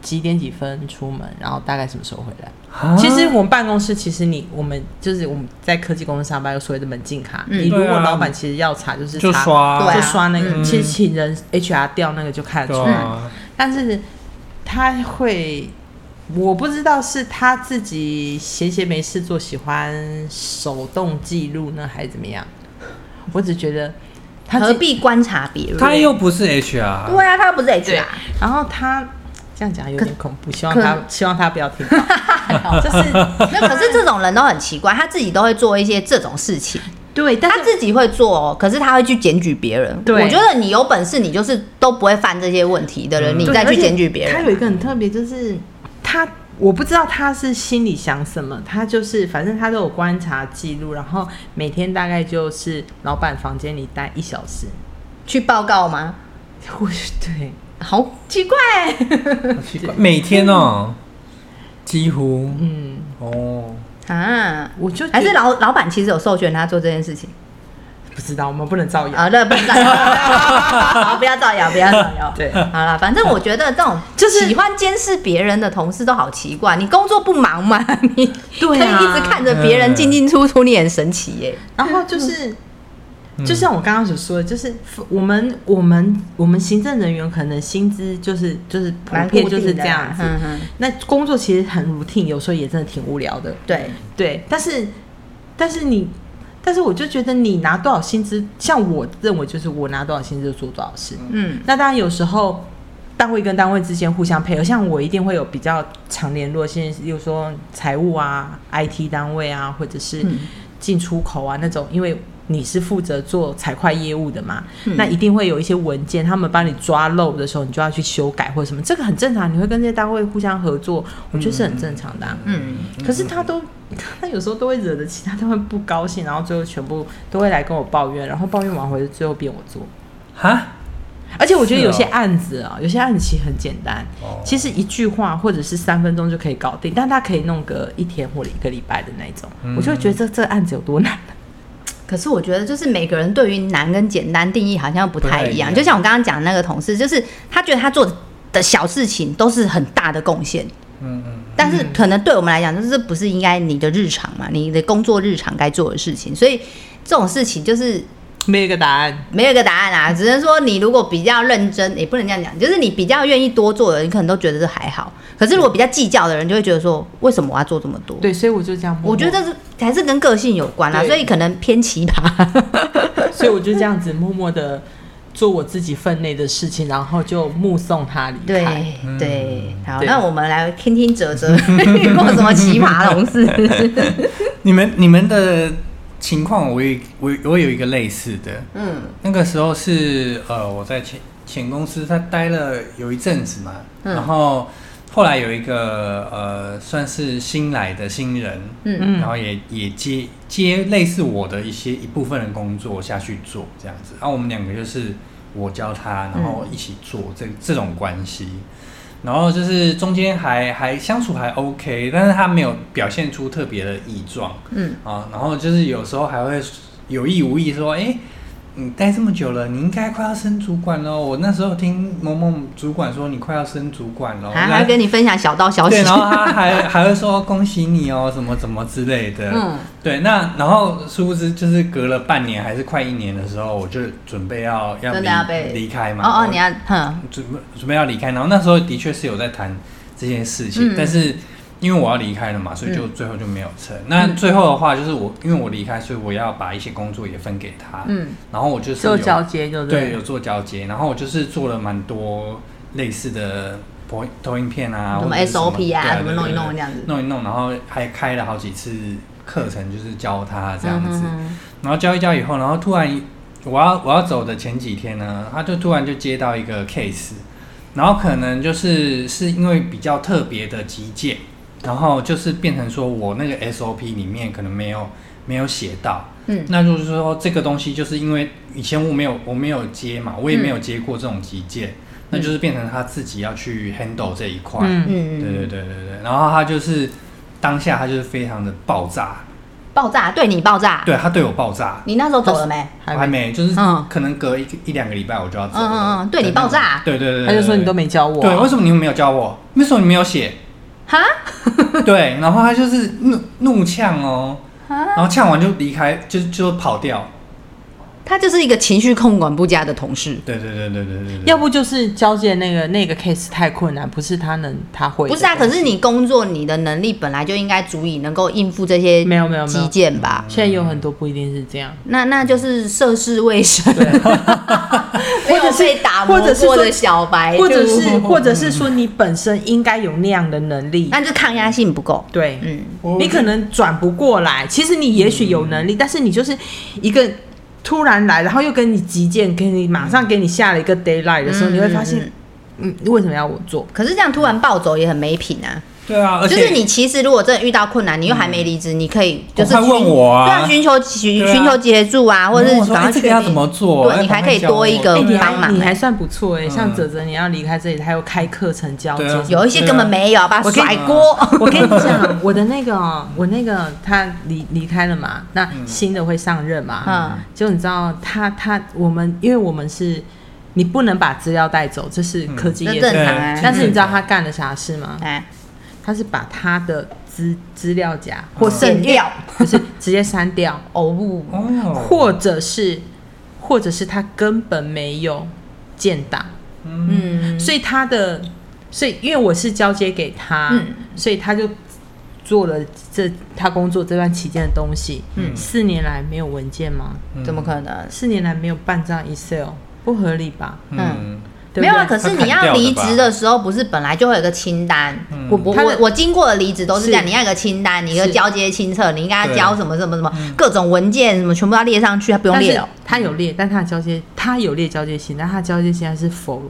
几点几分出门，然后大概什么时候回来。啊？其实我们办公室，其实你我们就是我们在科技公司上班有所谓的门禁卡，嗯。你如果老板其实要查，就是就查刷。对啊就刷那个，嗯其实请人 HR 调那个就看得出来。啊，但是他会，我不知道是他自己闲闲没事做，喜欢手动记录呢，还是怎么样？我只觉得他何必观察别人？他又不是 HR，对啊，他又不是 HR，，然后他这样讲有点恐怖，希望他希望他不要听到，(laughs) (laughs) 就是那可是这种人都很奇怪，他自己都会做一些这种事情，对，但是他自己会做哦，可是他会去检举别人。对我觉得你有本事，你就是都不会犯这些问题的人，嗯你再去检举别人。他有一个很特别，就是他。我不知道他是心里想什么，他就是反正他都有观察记录，然后每天大概就是老板房间里待一小时。去报告吗？我 (laughs) 对，好奇怪，好奇怪。每天哦，几乎？嗯，哦，啊！我就还是老老板其实有授权他做这件事情不知道，我们不能造谣。啊？那不能造谣，好 (laughs) 不要造谣，不要造谣。(laughs) 对，好了，反正我觉得这种 (laughs) 就是喜欢监视别人的同事都好奇怪。你工作不忙吗？你对啊可以一直看着别人进进出出，你很神奇耶。然后就是，嗯就像我刚刚所说的，就是我们我们我们行政人员可能薪资就是就是普蛮遍就是这样子。那工作其实很 routine，有时候也真的挺无聊的。对，对，但是但是你，但是我就觉得你拿多少薪资，像我认为就是我拿多少薪资就做多少事。嗯那当然有时候单位跟单位之间互相配合，像我一定会有比较常联络，现在比如说财务啊、IT 单位啊，或者是嗯进出口啊那种，因为。你是负责做财会业务的嘛？嗯那一定会有一些文件，他们帮你抓漏的时候，你就要去修改或者什么，这个很正常。你会跟这些单位互相合作，我觉得是很正常的、啊。嗯，可是他都，他有时候都会惹得其他单位不高兴，然后最后全部都会来跟我抱怨，然后抱怨完回来最后变我做。哈，而且我觉得有些案子啊，有些案子其实很简单，哦其实一句话或者是三分钟就可以搞定，但他可以弄个一天或者一个礼拜的那种，嗯我就会觉得这这个案子有多难。可是我觉得，就是每个人对于难跟简单定义好像不太一样。就像我刚刚讲的那个同事，就是他觉得他做的小事情都是很大的贡献，嗯嗯，但是可能对我们来讲，就是不是应该你的日常嘛，你的工作日常该做的事情。所以这种事情就是 (laughs) 没有一个答案，没有一个答案啊，只能说你如果比较认真，也不能这样讲，就是你比较愿意多做的，你可能都觉得这还好。可是如果比较计较的人，就会觉得说，为什么我要做这么多？对，所以我就这样默默。我觉得这还是跟个性有关啊，对所以可能偏奇葩。(laughs) 所以我就这样子默默的做我自己分内的事情，然后就目送他离开。对对，好，对那我们来听听哲哲 (laughs) 遇过什么奇葩同事。你们你们的情况，我有我我有一个类似的，嗯。那个时候是呃我在前前公司，他待了有一阵子嘛，嗯。然后后来有一个呃算是新来的新人，嗯。嗯然后也也接接类似我的一些一部分的工作下去做这样子，然后我们两个就是我教他，然后一起做这这种关系。然后就是中间还还相处还 OK，但是他没有表现出特别的异状。嗯，啊，然后就是有时候还会有意无意说，哎、你待这么久了，你应该快要升主管喽。我那时候听某某主管说你快要升主管喽，还还跟你分享小道消息对，，然后他还 (laughs) 还会说恭喜你哦，什么什么之类的。嗯，对，那然后殊不知就是隔了半年还是快一年的时候，我就准备要要离离开嘛。哦哦，你要哼，准备准备要离开，然后那时候的确是有在谈这件事情，嗯但是因为我要离开了嘛，所以就最后就没有成。那最后的话就是我因为我离开，所以我要把一些工作也分给他，嗯，然后我就是有做交接就对，有做交接，然后我就是做了蛮多类似的投投影片啊，什么 SOP 啊对什么弄一弄这样子。弄一弄，然后还开了好几次课程，就是教他这样子。然后教一教以后，然后突然我要我要走的前几天呢，他就突然就接到一个 case，然后可能就是是因为比较特别的急件，然后就是变成说我那个 SOP 里面可能没有没有写到，嗯。那就是说这个东西就是因为以前我没有我没有接嘛，我也没有接过这种急件，那就是变成他自己要去 handle 这一块，嗯。嗯对对对对对，然后他就是当下他就是非常的爆炸，爆炸对你爆炸，对他对我爆炸。你那时候走了没？我还没，就是嗯。可能隔一个一两个礼拜我就要走。嗯嗯嗯对你爆炸。对对对对，他就说你都没没教我。啊，对，为什么你们没有教我？为什么你没有写？哈，(laughs) 对，然后他就是怒怒呛哦，然后呛完就离开，就就跑掉。他就是一个情绪控管不佳的同事。对对对对对对对，要不就是交接那个那个 case 太困难，不是他能他会不是啊，可是你工作你的能力本来就应该足以能够应付这些没有没有没有。基建吧？现在有很多不一定是这样，那那就是涉世未深，没有 (laughs) 或者是被打磨过的小白，或者是或者是说你本身应该有那样的能力，那就抗压性不够。对，嗯，你可能转不过来。其实你也许有能力，但是你就是一个突然来，然后又跟你急件，给你马上给你下了一个 d a y l i g h t 的时候，嗯你会发现，嗯，为什么要我做？可是这样突然暴走也很没品啊！对啊，而且就是你其实如果真的遇到困难，你又还没离职，你可以就是快问我啊。对啊，寻求寻对啊。寻求协助啊，或者是赶快确定哎这个要怎么做？对你还可以多一个哎、你帮忙。欸还你还算不错哎、嗯。像泽泽你要离开这里，他又开课程教对啊。有一些根本没有，把甩锅。我跟你讲，(laughs) (laughs) 我的那个哦，我那个他离离开了嘛，那新的会上任嘛，嗯。就你知道他他我们因为我们是。你不能把资料带走，这是科技常啊。对但是你知道他干了啥事吗？哎，他是把他的资资料夹或剪剩掉，就是直接删掉，(laughs) 哦不，哦，或者是或者是他根本没有建档，嗯，所以他的，所以因为我是交接给他，嗯。所以他就做了这他工作这段期间的东西。嗯。四年来没有文件吗？怎么可能？四年来没有半张 Excel，不合理吧？嗯，没有啊，可是你要离职的时候，不是本来就会有个清单？嗯我我我我经过的离职都是这样，你要有个清单，你一个交接清册，你应该要交什么什么什么各种文件，什么全部要列上去，他不用列了。他有列，但他的交接他有列交接信，但他的交接信还是否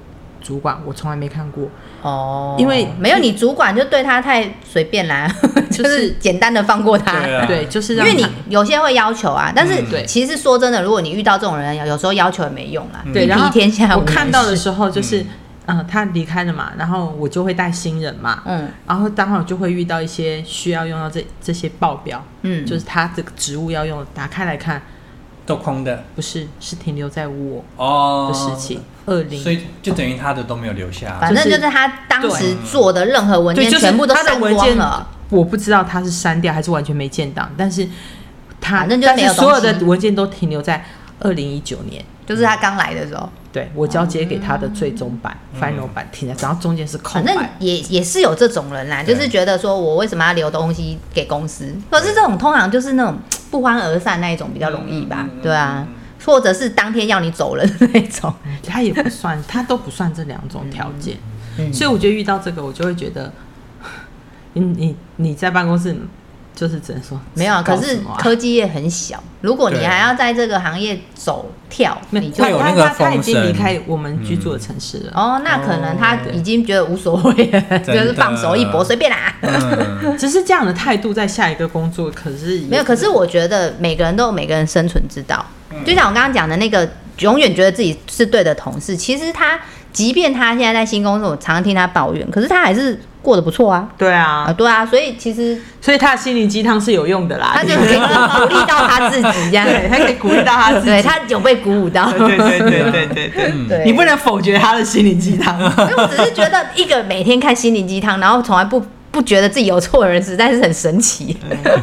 主管，我从来没看过。哦。因为没有你主管就对他太随便啦，就 (laughs) 就是是简单的放过他。对啊。对，就是因为你有些会要求啊，但是其实说真的，如果你遇到这种人，有时候要求也没用啦。对，然后一天下我看到的时候就是嗯，呃，他离开了嘛，然后我就会带新人嘛，嗯。然后刚好就会遇到一些需要用到这这些报表，嗯，就是他这个职务要用，打开来看，都空的不是是停留在我哦的事情，二零所以就等于他的都没有留下。反正就是他当时做的任何文，件全部都删光了。，我不知道他是删掉还是完全没建档，但是他反正就有所有的文件都停留在二零一九年。就是他刚来的时候，对我交接给他的最终版、final 版停在，然后中间是空反正。也也是有这种人啦，就是觉得说我为什么要留东西给公司？可是这种通常就是那种不欢而散那一种比较容易吧对啊，或者是当天要你走了的那种。(laughs) 他也不算，他都不算这两种条件，嗯。所以我觉得遇到这个，我就会觉得，(laughs) 你你你在办公室就是只能说没有啊，可是科技业很小，如果你还要在这个行业走跳，没有你就会有那个他他他已经离开我们居住的城市了，哦，那可能他哦。已经觉得无所谓了，就是放手一搏，随便啦。嗯，只是这样的态度在下一个工作，可是没有，可是我觉得每个人都有每个人生存之道。嗯。就像我刚刚讲的那个，永远觉得自己是对的同事，其实他即便他现在在新公司，我常常听他抱怨，可是他还是过得不错啊。对啊，啊，对啊，所以其实所以他的心灵鸡汤是有用的啦。他就可以鼓励到他自己这样，(laughs) 对，他可以鼓励到他自己。对他有被鼓舞到。对对对对对对 (laughs) 对，你不能否决他的心灵鸡汤。(laughs) 因为我只是觉得一个每天看心灵鸡汤，然后从来不不觉得自己有错的人，实在是很神奇。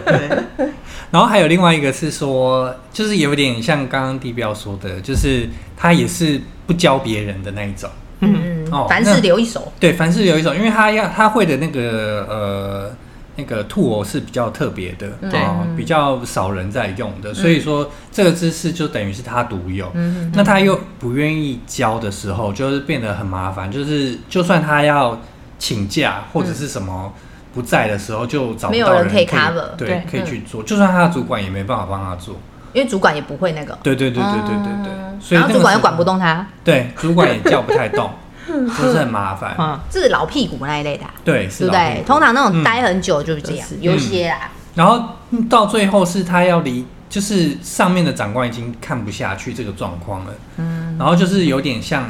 对，然后还有另外一个是说，就是有点像刚刚地标说的，就是他也是不教别人的那一种。嗯哦凡事留一手。对，凡事留一手，因为他要他会的那个呃那个兔偶是比较特别的，对。哦，比较少人在用的，所以说这个姿势就等于是他独有。嗯那他又不愿意教的时候，就是变得很麻烦，就是就算他要请假或者是什么不在的时候，就找不到没有人可以可 cover 对对，可以去做，就算他的主管也没办法帮他做。因为主管也不会那个。对对对对对对对，嗯所以主管又管不动他，对，主管也叫不太动，(laughs) 就是很麻烦。嗯，这是老屁股那一类的啊、对，是对不对？老屁股。通常那种嗯。待很久就是这样，就是有一些啦。然后嗯到最后是他要离，就是上面的长官已经看不下去这个状况了，嗯，然后就是有点像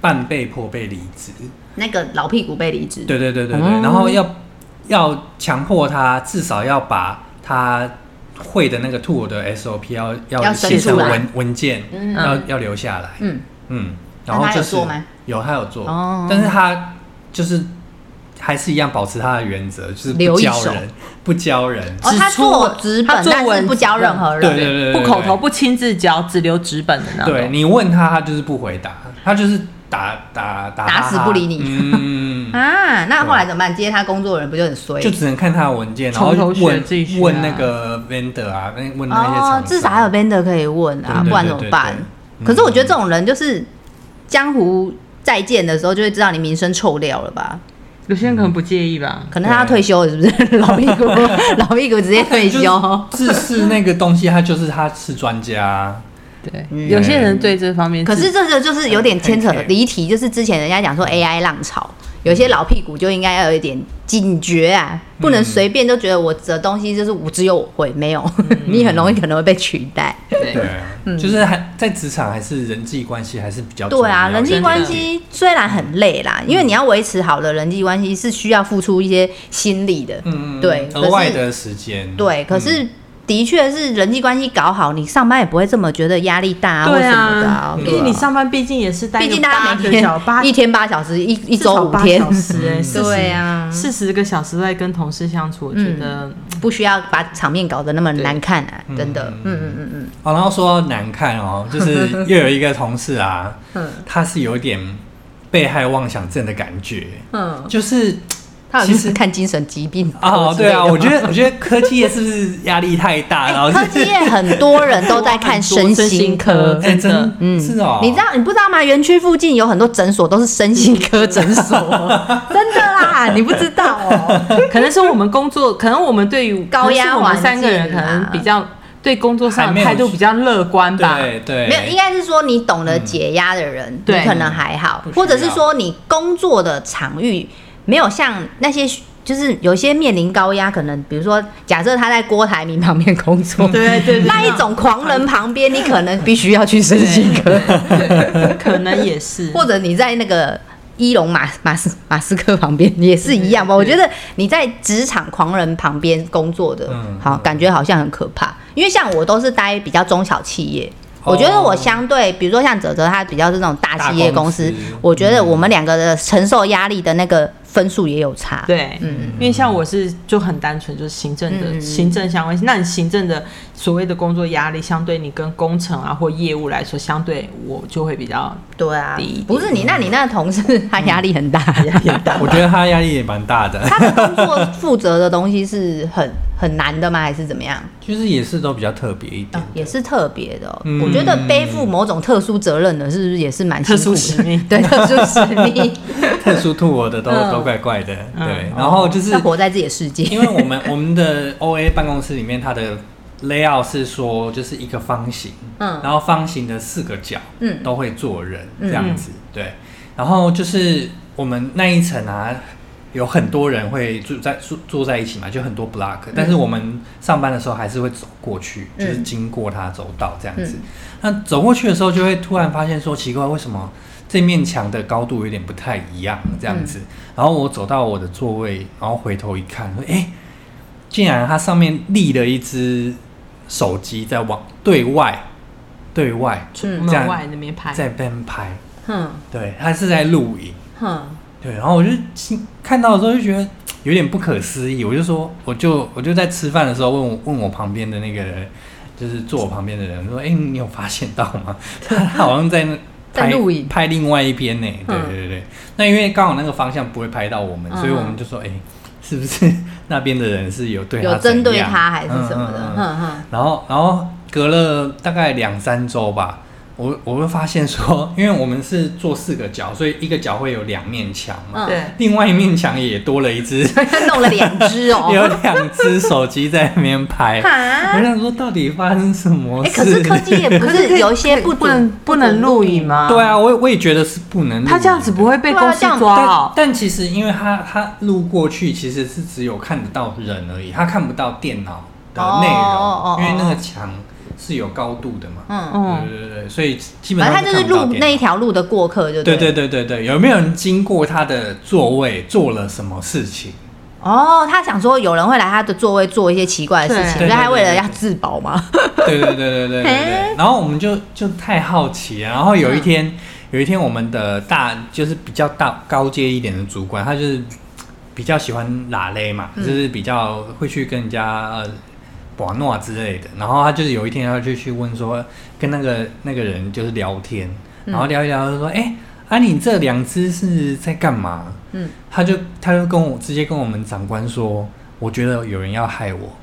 半被迫被离职，那个老屁股被离职，对对对对对，哦。然后要要强迫他至少要把他会的那个 tool 的 SOP 要要写成文文件，嗯。要要留下来，嗯，嗯，然后就是有做有他有做，哦。但是他就是还是一样保持他的原则，就是不教人，不教人。哦，他只出做纸本，他做文但是不教任何人。对对对对。不口头不亲自教，只留纸本的那种。对你问他，他就是不回答，他就是打打打打死不理你嗯，啊，那后来怎么办？接他工作的人不就很衰？就只能看他的文件，然后问问那个 vendor 啊，问问那些厂哦，，至少还有 vendor 可以问啊，不然怎么办？可是我觉得这种人就是江湖再见的时候，就会知道你名声臭掉了吧？有些人可能不介意吧。可能他要退休了，是不是？老屁股，(laughs) 老屁股直接退休。(laughs) 自视那个东西，他就是他是专家，对，嗯有些人对这方面，可是这个就是有点牵扯离题，就是之前人家讲说 AI 浪潮，有些老屁股就应该要有一点警觉啊，不能随便就觉得我的东西就是我只有我会，没有，(laughs) 你很容易可能会被取代。对。就是还在职场还是人际关系还是比较重对啊，人际的关系虽然很累啦，因为你要维持好的人际关系是需要付出一些心力的。嗯，嗯对额外的时间，对，可嗯。是的确是人际关系搞好，你上班也不会这么觉得压力大啊或对什么的啊。啊，毕对啊。竟你上班毕竟也是待毕竟大家每天八 (laughs) 一天八小时，一一周五天，小时哎，(laughs) 对啊。四十个小时在跟同事相处，我觉得不需要把场面搞得那么难看啊，真的。嗯嗯嗯。嗯嗯哦，然后说到难看哦，(laughs) 就是又有一个同事啊，嗯。他是有点被害妄想症的感觉，嗯，就是他有其实是看精神疾病哦，对啊，我觉得。我觉得科技业是不是压力太大，然后科技业很多人都在看 (laughs) 身心科，哎真的嗯，是哦，你知道你不知道吗？园区附近有很多诊所都是身心科诊所，(laughs) 真的啦，你不知道哦。(laughs) 可能是我们工作，可能我们对于高压我们三个人可能比较对工作上的态度比较乐观吧。对对，没有，应该是说你懂得解压的人，你可能还好。或者是说你工作的场域没有像那些。就是有些面临高压，可能比如说，假设他在郭台铭旁边工作，(laughs) 对对对那一种狂人旁边，你可能必须要去身心科，可能也是。(laughs) 或者你在那个伊隆马马斯马斯克旁边也是一样吧。我觉得你在职场狂人旁边工作的，嗯好感觉好像很可怕。因为像我都是待比较中小企业。哦我觉得我相对，比如说像泽泽，他比较是那种大企业公司，公司我觉得我们两个的承受压力的那个分数也有差。对，嗯因为像我是就很单纯，就是行政的、行政相关性。那你行政的所谓的工作压力，相对你跟工程啊或业务来说，相对我就会比较对啊低，不是你，那你那个同事他压力很大，压力大。我觉得他压力也蛮大的，他的工作负责的东西是很很难的吗？还是怎么样？就是也是都比较特别一点哦，也是特别的、哦。嗯。我觉得背负某种特殊责任的，是不是也是蛮特殊使命。(laughs) 对，特殊使命，(laughs) 特殊兔我的都嗯。都怪怪的，嗯。对，然后就是要活在自己的世界。因为我们 (laughs) 我们的 O A 办公室里面，它的 layout 是说就是一个方形，嗯。然后方形的四个角，嗯。都会坐人嗯。这样子，对。然后就是我们那一层啊，有很多人会住在住坐在一起嘛，就很多 block，但是我们上班的时候还是会走过去，嗯。就是经过它走道这样子。嗯。那走过去的时候，就会突然发现说奇怪，为什么这面墙的高度有点不太一样，这样子。然后我走到我的座位，然后回头一看，说：“哎、竟然它上面立了一只手机在往对外，对外嗯。这样外那边拍，在边拍，哼。对，它是在录影。”哼，对，然后我就心看到的时候就觉得有点不可思议，我就说，我就我就在吃饭的时候问我问我旁边的那个人，就是坐我旁边的人说，哎、你有发现到吗？(laughs) 他好像在 (laughs) 那拍在录影。拍另外一边呢。对嗯。对对对，那因为刚好那个方向不会拍到我们，嗯所以我们就说，哎、是不是 (laughs) 那边的人是有对他有针对他还是什么的，然后，然后隔了大概两三周吧，我我会发现说，因为我们是做四个角，所以一个角会有两面墙嘛，嗯对，另外一面墙也多了一只 (laughs) (laughs) 弄了两只哦有哦，两只手机在那边拍。我，想说，到底发生什么哎，事？可是科技也不是有一些不不能不能录影？吗？对，啊，我也我也觉得是不能影。他这样子不会被公司对啊但抓哦。但其实，因为他他录过去，其实是只有看得到人而已，他看不到电脑的内容，哦哦哦因为那个墙是有高度的嘛。嗯，嗯，对对对，所以基本上反正他就是路那一条路的过客，就对对对。对对对，有没有人经过他的座位做了什么事情？哦，他想说有人会来他的座位做一些奇怪的事情，所以他为了要自保嘛。对对对对对对 (laughs) 嘿对。然后我们就就太好奇了，然后有一天、有一天我们的大就是比较大高阶一点的主管，他就是比较喜欢拉勒嘛，嗯就是比较会去跟人家呃玩诺之类的。然后他就是有一天他就去问说，跟那个那个人就是聊天，嗯然后聊一聊就说，哎、啊你这两只是在干嘛？嗯，他就他就跟我直接跟我们长官说，我觉得有人要害我。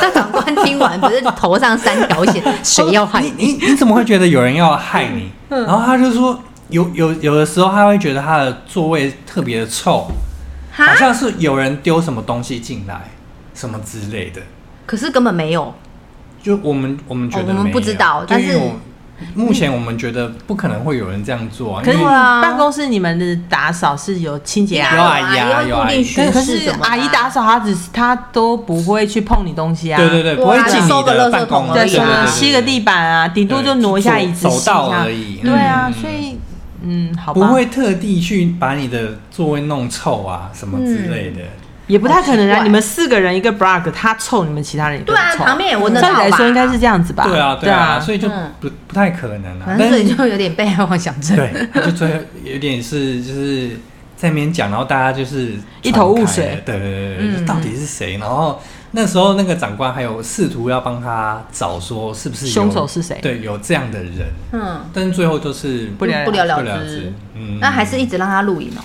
那长官听完不是头上三条线，(laughs) 谁要害你你？你你怎么会觉得有人要害你？嗯然后他就说有有有的时候他会觉得他的座位特别的臭，好？像是有人丢什么东西进来，什么之类的。可是根本没有。就我们我们觉得哦我们不知道但是目前我们觉得不可能会有人这样做啊，可是啊办公室你们的打扫是有清洁阿有阿姨啊有有阿姨固定巡可是阿姨打扫，她只是她都不会去碰你东西啊。对对对，不会进你收个垃圾的办公桶啊。什么对对对吸个地板啊，顶多就挪一下椅子，走道吸一下。而已对啊，嗯所以嗯，好吧，不会特地去把你的座位弄臭啊什么之类的。也不太可能啊。你们四个人一个 block，他凑，你们其他人也都对啊，旁边也闻得到吧？照理来说应该是这样子吧？对啊，对啊，所以就嗯不不太可能啊。反正就有点被害妄想症。对，就最后有点是就是在那边讲，然后大家就是一头雾水对对对到底是谁？然后那时候那个长官还有试图要帮他找说是不是凶手是谁对，有这样的人，嗯，但是最后就是不了不了之。。嗯那还是一直让他录影哦，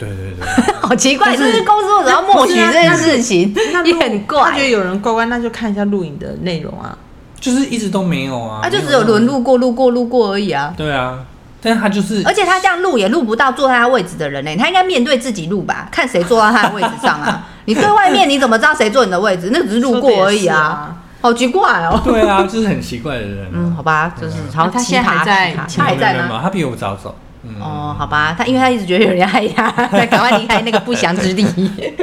对对对，(laughs) 好奇怪，但就是是公司为什么要默许这件事情，(laughs) 也很他觉怪得。有人怪怪，那就看一下录影的内容啊。就是一直都没有啊，他就只有轮路过、路过、路过而已啊。对啊，但是他就是而且他这样录也录不到坐在他位置的人呢、他应该面对自己录吧，看谁坐到他的位置上啊。(laughs) 你对外面你怎么知道谁坐你的位置？那只是路过而已啊，好奇怪哦。对啊，就是很奇怪的人啊。嗯，好吧，就是对啊好他现在还在奇葩他还在吗？没有没有没有他比我早走。嗯，哦，好吧，他因为他一直觉得有人害他，他赶快离开那个不祥之地，(laughs)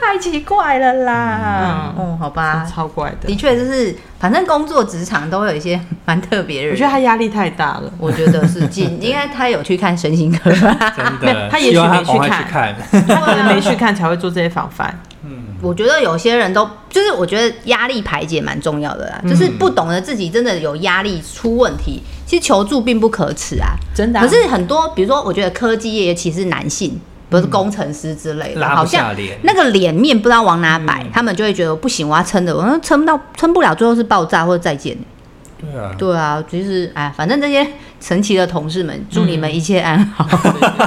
太奇怪了啦。嗯哦，好吧，超怪的的。确就是，反正工作职场都会有一些蛮特别的人。我觉得他压力太大了。我觉得是进，应该他有去看身心科。(laughs) 真的，他也许没去看。他可能没去看 (laughs) 才会做这些防范。嗯，我觉得有些人都就是，我觉得压力排解蛮重要的啦，嗯就是不懂得自己真的有压力出问题，其实求助并不可耻啊。真的啊可是很多，比如说，我觉得科技业，尤其是男性，不是工程师之类的，好像。那个脸面不知道往哪摆，嗯他们就会觉得不行，我要撑着，我说撑不到，撑不了，最后是爆炸或者再见。对啊，对啊，就是哎，反正这些神奇的同事们，祝你们一切安好，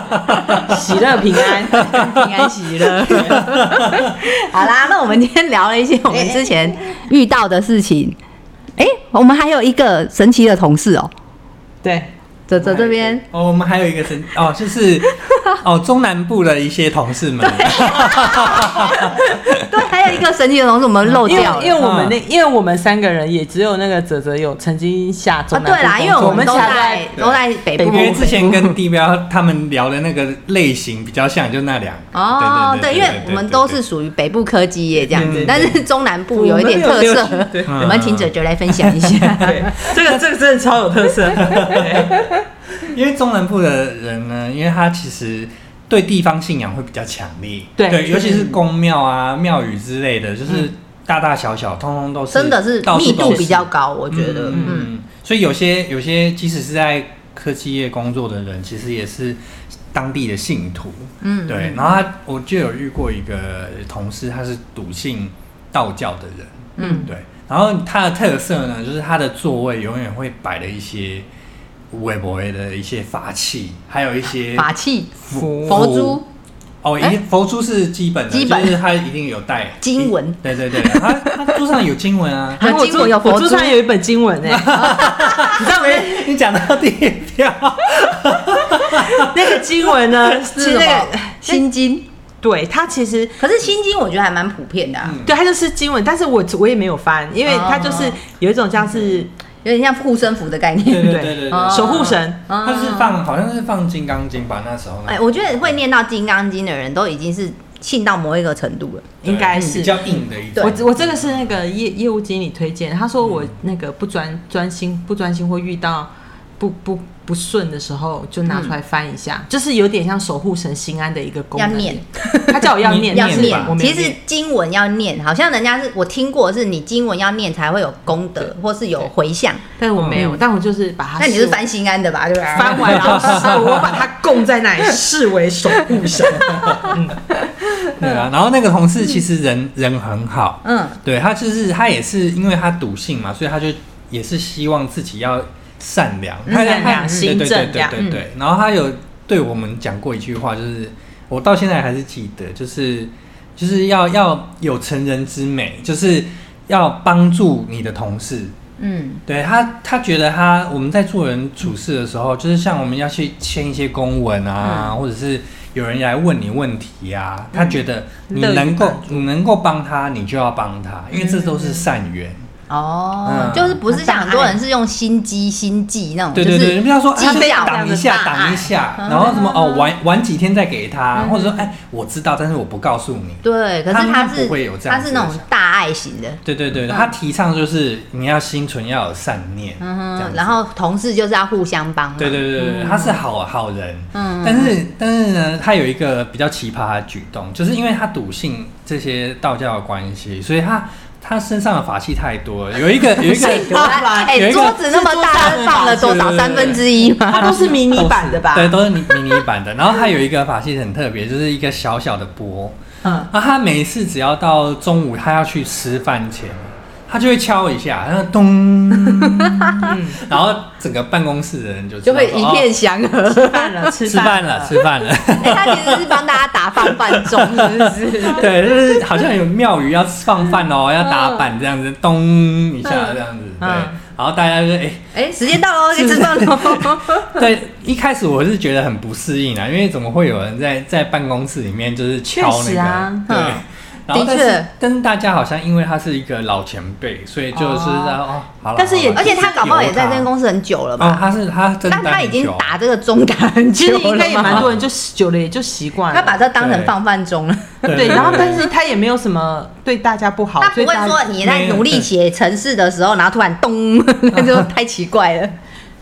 (laughs) 喜乐平安。(laughs) 平安喜乐。好啦，那我们今天聊了一些我们之前遇到的事情。哎、我们还有一个神奇的同事哦，对，泽泽这边，(laughs) 哦，我们还有一个神哦，就是哦中南部的一些同事们，对，还有一个神奇的同事我们漏因为掉了。因为我们那因为我们三个人也只有那个泽泽有曾经下中啊，南部对啦，因为我们都在在都在北部因为之前跟地标他们聊的那个类型比较像，就那两个。哦，对，因为我们都是属于北部科技业这样子，但是中南部有一点特色，对 (laughs) 我们请哲哲来分享一下。(laughs) 对，这个这个真的超有特色。对 (laughs) 因为中南部的人呢，因为他其实对地方信仰会比较强烈，对尤其是宫庙啊、庙宇之类的，就是大大小小，通通都是，真的是密度比较高，我觉得，嗯，嗯，所以有些有些即使是在科技业工作的人，其实也是当地的信徒，嗯对。然后他我就有遇过一个同事，他是笃信道教的人，嗯。对。然后他的特色呢，就是他的座位永远会摆了一些微博的一些法器，还有一些法器、佛佛珠、哦，一佛珠是基本的，基本。就是它一定有带经文。对对对，它它桌上有经文啊。(laughs) 它经文有佛珠？上有一本经文哎、(laughs) 你知道没？(laughs) 你讲到第一票，那个经文呢，是那个心经，对它其实可是心经我觉得还蛮普遍的、啊，嗯。对它就是经文，但是我我也没有翻，因为它就是有一种像是有点像护身符的概念。对对对对，哦。守护神，他是放好像是放《金刚经》吧，那时候那哎，我觉得会念到《金刚经》的人都已经是信到某一个。程度了。对。应该是。比较硬的一种。我我这个是那个业业务经理推荐，他说我那个不专专心不专心会遇到不不不顺的时候，就拿出来翻一下，就是有点像守护神心安的一个功能。要念，(laughs) 他叫我要念，(laughs) 要念但是念我。没有其实念经文要念，好像人家是我听过，是你经文要念才会有功德，或是有回向。但是我没有，但我就是把它那你是翻心安的吧？对吧？翻完，然后是 (laughs) 我把它供在那里，视为守护神。对啊，然后那个同事其实人人很好，嗯，对他就是他也是因为他笃信嘛，所以他就也是希望自己要善良，他善良他行对对对正这样对对。然后他有对我们讲过一句话，就是我到现在还是记得，就是就是要要有成人之美，就是要帮助你的同事。嗯，对他，他觉得他我们在做人处事的时候，就是像我们要去签一些公文啊，嗯或者是有人来问你问题呀、啊，他觉得你能够你能够帮他，你就要帮他，因为这都是善缘。哦嗯，就是不是像很多人是用心机、心计那种，对对对，就是你不要说计啊挡一下，挡一下，嗯。然后什么哦玩玩几天再给他，或者说哎我知道，但是我不告诉你。对，可是他不会有这样他是那种大爱型的，对对对，他提倡就是你要心存要有善念，嗯然后同事就是要互相帮忙，对对对对，他是好好人，嗯。但是但是呢，他有一个比较奇葩的举动，就是因为他笃信这些道教的关系，所以他他身上的法器太多了。有一个 (laughs) 有一个哎、桌子那么大，放了多少？三分之一它？都是迷你版的吧？对，都是迷迷你版的。然后还有一个法器很特别，就是一个小小的钵。嗯，啊，他每一次只要到中午，他要去吃饭前，他就会敲一下，然 (laughs) 后咚，然后整个办公室的人就知就会一片祥和。(laughs) 吃饭了，吃饭了，吃饭了。哎、他其实是帮大家打放饭钟，是不是？(laughs) 对，就是好像有庙宇要放饭哦，要打板这样子，咚一下这样子，对嗯。然后大家就哎、哎、时间到喽，可以吃饭喽。对，一开始我是觉得很不适应啊，因为怎么会有人在在办公室里面就是敲那个，啊对嗯。然后但是的确但是大家好像因为他是一个老前辈，所以就是哦在哦好了，但是也而且他搞不好也在这间公司很久了哦，吧？他是他真的但他已经打这个钟打很其久了实应该也蛮多人就久了也就习惯了。他把这当成放饭钟了。对，然后但是他也没有什么对大家不好，他不会说你在努力写程式的时候，然后突然咚，那 (laughs) 就太奇怪了。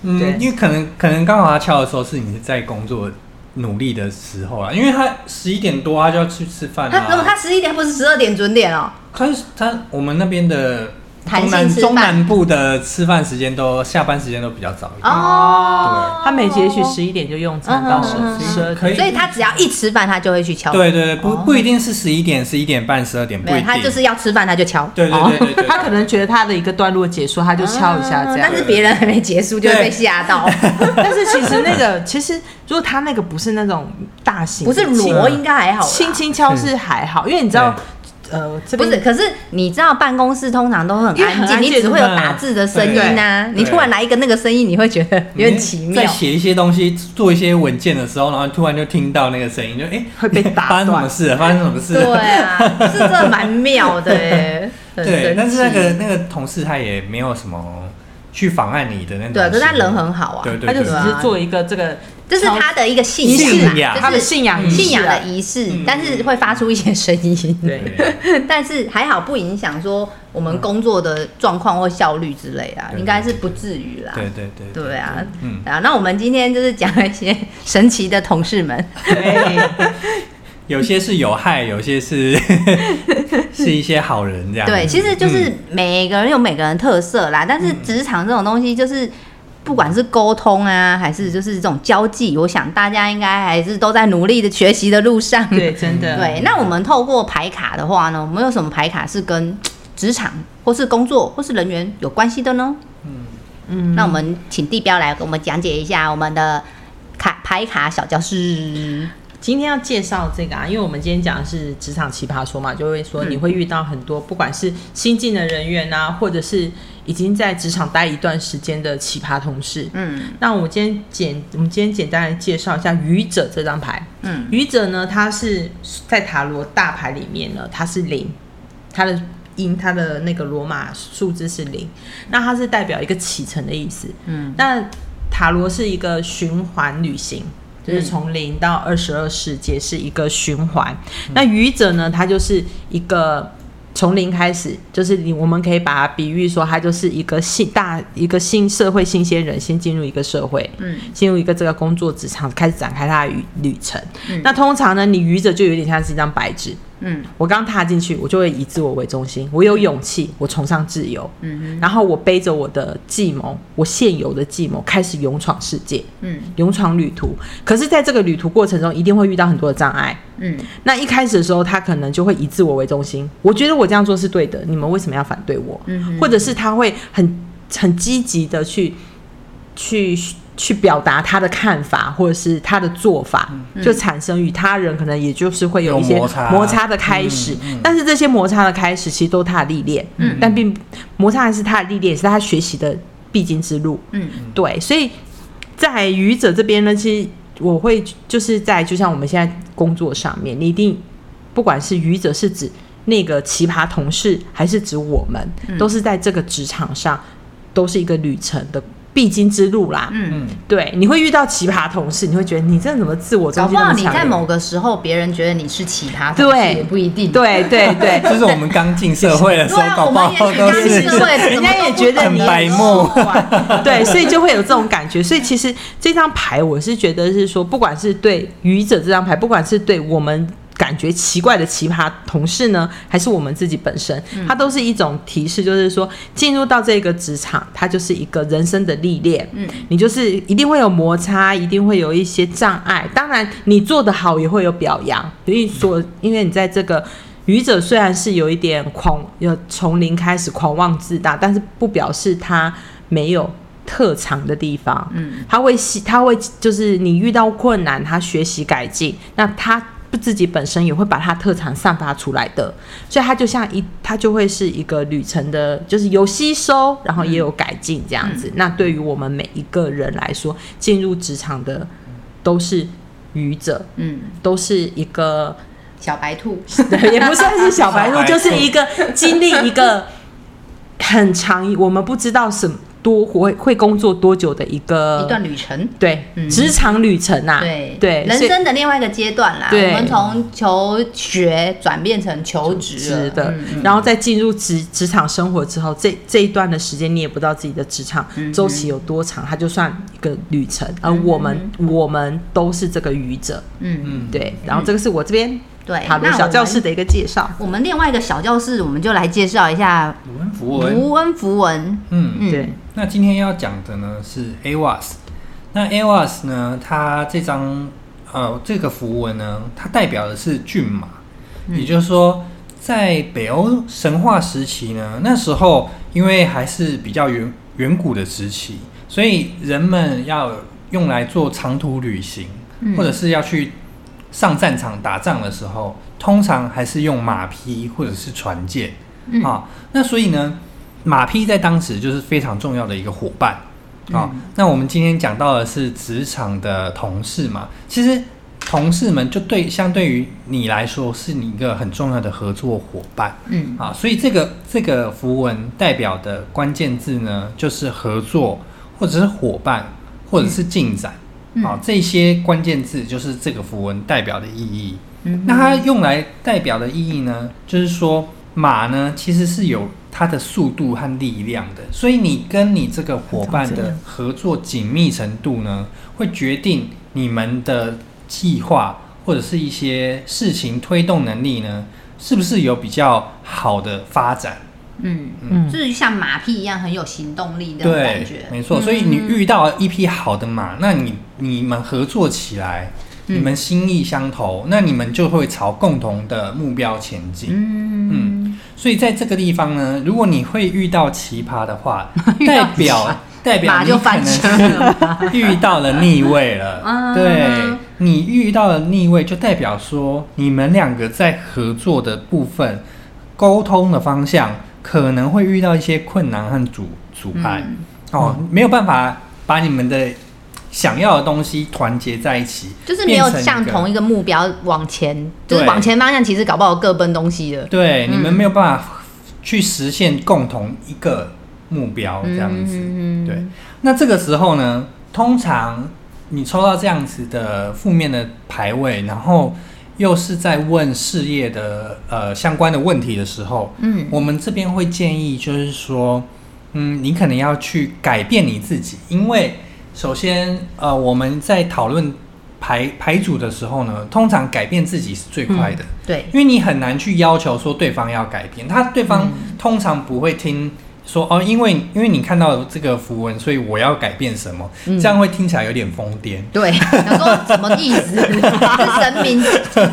嗯对，因为可能可能刚好他敲的时候是你在工作努力的时候啊，因为他十一点多他就要去吃饭他如果。他十一点不是十二点准点哦，他是他我们那边的弹中南性吃中南部的吃饭时间都下班时间都比较早一点。哦，对他每节也许十一点就用餐到十嗯嗯嗯十二可以点，所以他只要一吃饭，他就会去敲。对对对，不哦不一定是十一点、十一点半、十二点，不没有，一定。他就是要吃饭他就敲。对对对对对，他可能觉得他的一个段落结束，他就敲一下这样嗯但。是别人还没结束就会被吓到，(laughs) 但是其实那个，其实如果他那个不是那种大型，不是锣应该还好。轻轻敲是还好，因为你知道，呃，这不是，可是你知道办公室通常都很安静，你只会有打字的声音啊。你突然来一个那个声音，你会觉得有点奇妙在。写一些东西、做一些文件的时候，然后突然就听到那个声音，就哎、会被打发生什么事？发生什么事？对啊，(laughs) 是这蛮妙的耶。对，但是那个那个同事他也没有什么去妨碍你的那种。对，可是他人很好啊。对对他就只是做一个这个这是他的一个信仰他的信仰仪式啊信仰的仪式，但是会发出一些声音。对，(laughs) 但是还好不影响说我们工作的状况或效率之类啊，对应该是不至于啦。对对对对啊，嗯啊，那我们今天就是讲了一些神奇的同事们，(laughs) 有些是有害，有些是 (laughs) 是一些好人这样。对，其实就是嗯每个人有每个人特色啦，但是职场这种东西就是。不管是沟通啊，还是就是这种交际，我想大家应该还是都在努力的学习的路上。对，真的，对，那我们透过牌卡的话呢，我们有什么牌卡是跟职场或是工作或是人员有关系的呢？嗯嗯，那我们请地标来给我们讲解一下我们的卡牌卡小教室。今天要介绍这个啊，因为我们今天讲的是职场奇葩说嘛，就会说你会遇到很多，不管是新进的人员啊，或者是已经在职场待一段时间的奇葩同事。嗯那我们今天简，我们今天简单来介绍一下愚者这张牌。嗯愚者呢，它是在塔罗大牌里面呢，它是零，它的音，它的那个罗马数字是零，那它是代表一个启程的意思。嗯那塔罗是一个循环旅行，就是从零到二十二世界是一个循环。那愚者呢，它就是一个从零开始，就是你我们可以把它比喻说，它就是一个新大一个新社会新鲜人，先进入一个社会，嗯进入一个这个工作职场，开始展开他的旅旅程。嗯那通常呢，你愚者就有点像是一张白纸。嗯我刚踏进去，我就会以自我为中心，我有勇气，我崇尚自由，嗯然后我背着我的计谋，我现有的计谋开始勇闯世界，嗯勇闯旅途。可是，在这个旅途过程中，一定会遇到很多的障碍。嗯那一开始的时候，他可能就会以自我为中心，我觉得我这样做是对的，你们为什么要反对我？嗯或者是他会很很积极的去去去表达他的看法，或者是他的做法，就产生与他人可能也就是会有一些有摩擦。的开始。但是这些摩擦的开始，其实都是他的历练，嗯。但并摩擦还是他的历练，也是他学习的必经之路。嗯。对，所以在愚者这边呢，其实我会就是在就像我们现在工作上面，你一定不管是愚者是指那个奇葩同事，还是指我们，嗯。都是在这个职场上都是一个旅程的必经之路啦。嗯。嗯，对，你会遇到奇葩同事，你会觉得你这怎么自我中搞不好你心那么强烈？在某个时候，别人觉得你是奇葩同事，对也不一定。对对对，就 (laughs) 是我们刚进社会的时候搞不好我们也都是是刚社会人家也觉得你很白目 (laughs) 对，所以就会有这种感觉。所以其实这张牌，我是觉得是说，不管是对愚者这张牌，不管是对我们。感觉奇怪的奇葩同事呢，还是我们自己本身，它都是一种提示，就是说进入到这个职场，它就是一个人生的历练。嗯你就是一定会有摩擦，一定会有一些障碍。当然，你做得好也会有表扬，所以说，因为你在这个愚者虽然是有一点狂，有从零开始狂妄自大，但是不表示他没有特长的地方。嗯他会习，他会就是你遇到困难，他学习改进，那他自己本身也会把他特长散发出来的，所以他就像一，他就会是一个旅程的，就是有吸收，然后也有改进这样子。那对于我们每一个人来说，进入职场的都是愚者，嗯，都是一个小白兔，对，(laughs) 也不算是小白兔，小白兔就是一个经历一个很长，我们不知道什么多会会工作多久的一个一段旅程。对嗯职场旅程啊，对对，人生的另外一个阶段啦。对我们从求学转变成求职的嗯嗯，然后再进入职职场生活之后，这这一段的时间你也不知道自己的职场嗯周期有多长，它就算一个旅程，而我们我们都是这个愚者，嗯，嗯，对，然后这个是我这边对。塔罗那小教室的一个介绍，我们另外一个小教室，我们就来介绍一下卢恩符文，卢恩符文。嗯，嗯对，那今天要讲的呢是 AWAS。那 AWAS 呢，它这张呃这个符文呢，它代表的是骏马，也就是说，在北欧神话时期呢，那时候因为还是比较远远古的时期，所以人们要用来做长途旅行，嗯或者是要去上战场打仗的时候，通常还是用马匹或者是船舰。嗯啊，那所以呢，马匹在当时就是非常重要的一个伙伴啊。嗯那我们今天讲到的是职场的同事嘛，其实同事们就对相对于你来说是你一个很重要的合作伙伴嗯啊，所以这个这个符文代表的关键字呢，就是合作或者是伙伴或者是进展。好、这些关键字就是这个符文代表的意义。嗯那它用来代表的意义呢，就是说马呢其实是有它的速度和力量的，所以你跟你这个伙伴的合作紧密程度呢，会决定你们的计划或者是一些事情推动能力呢，是不是有比较好的发展。嗯，嗯就是像马屁一样很有行动力的感觉，，没错。所以你遇到一匹好的马，那你你们合作起来，嗯你们心意相投，那你们就会朝共同的目标前进。嗯。嗯。所以在这个地方呢，如果你会遇到奇葩的话，(laughs) 代表代表你可能是遇到了逆位了。嗯 (laughs) 对你遇到了逆位，就代表说你们两个在合作的部分、沟通的方向可能会遇到一些困难和阻阻碍。嗯。哦，没有办法把你们的想要的东西团结在一起，就是没有向同一个目标往前，就是往前方向，其实搞不好各奔东西的。对，嗯你们没有办法去实现共同一个目标，这样子。嗯对，那这个时候呢，通常你抽到这样子的负面的牌位，然后又是在问事业的呃相关的问题的时候，嗯我们这边会建议就是说，嗯，你可能要去改变你自己，因为首先呃我们在讨论牌牌组的时候呢，通常改变自己是最快的。对，因为你很难去要求说对方要改变，他对方通常不会听说哦，因为因为你看到这个符文，所以我要改变什么，嗯这样会听起来有点疯癫。对，想说什么意思？(laughs) 是神明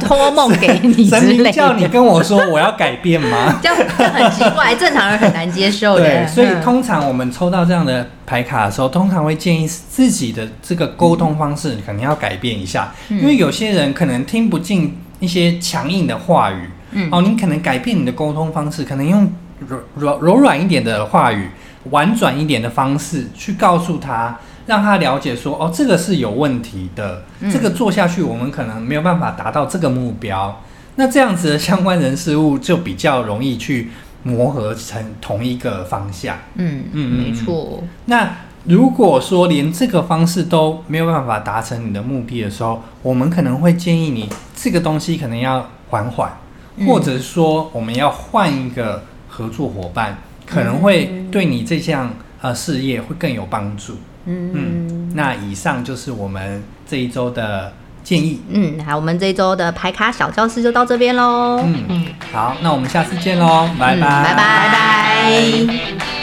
托梦给你之神？明叫你跟我说我要改变吗？(laughs) 这样这很奇怪，正常人很难接受的。对，所以嗯通常我们抽到这样的牌卡的时候，通常会建议自己的这个沟通方式可能要改变一下，嗯因为有些人可能听不进一些强硬的话语，嗯哦，你可能改变你的沟通方式，可能用柔柔柔软一点的话语，婉转一点的方式去告诉他，让他了解说，哦，这个是有问题的，嗯这个做下去我们可能没有办法达到这个目标。那这样子的相关人事物就比较容易去磨合成同一个方向。嗯嗯嗯没错，那如果说连这个方式都没有办法达成你的目的的时候，我们可能会建议你这个东西可能要缓缓，嗯或者说我们要换一个合作伙伴，可能会对你这项呃事业会更有帮助。嗯嗯，那以上就是我们这一周的建议。嗯，好，我们这一周的排卡小教室就到这边喽。嗯，好，那我们下次见喽，拜拜，拜拜拜。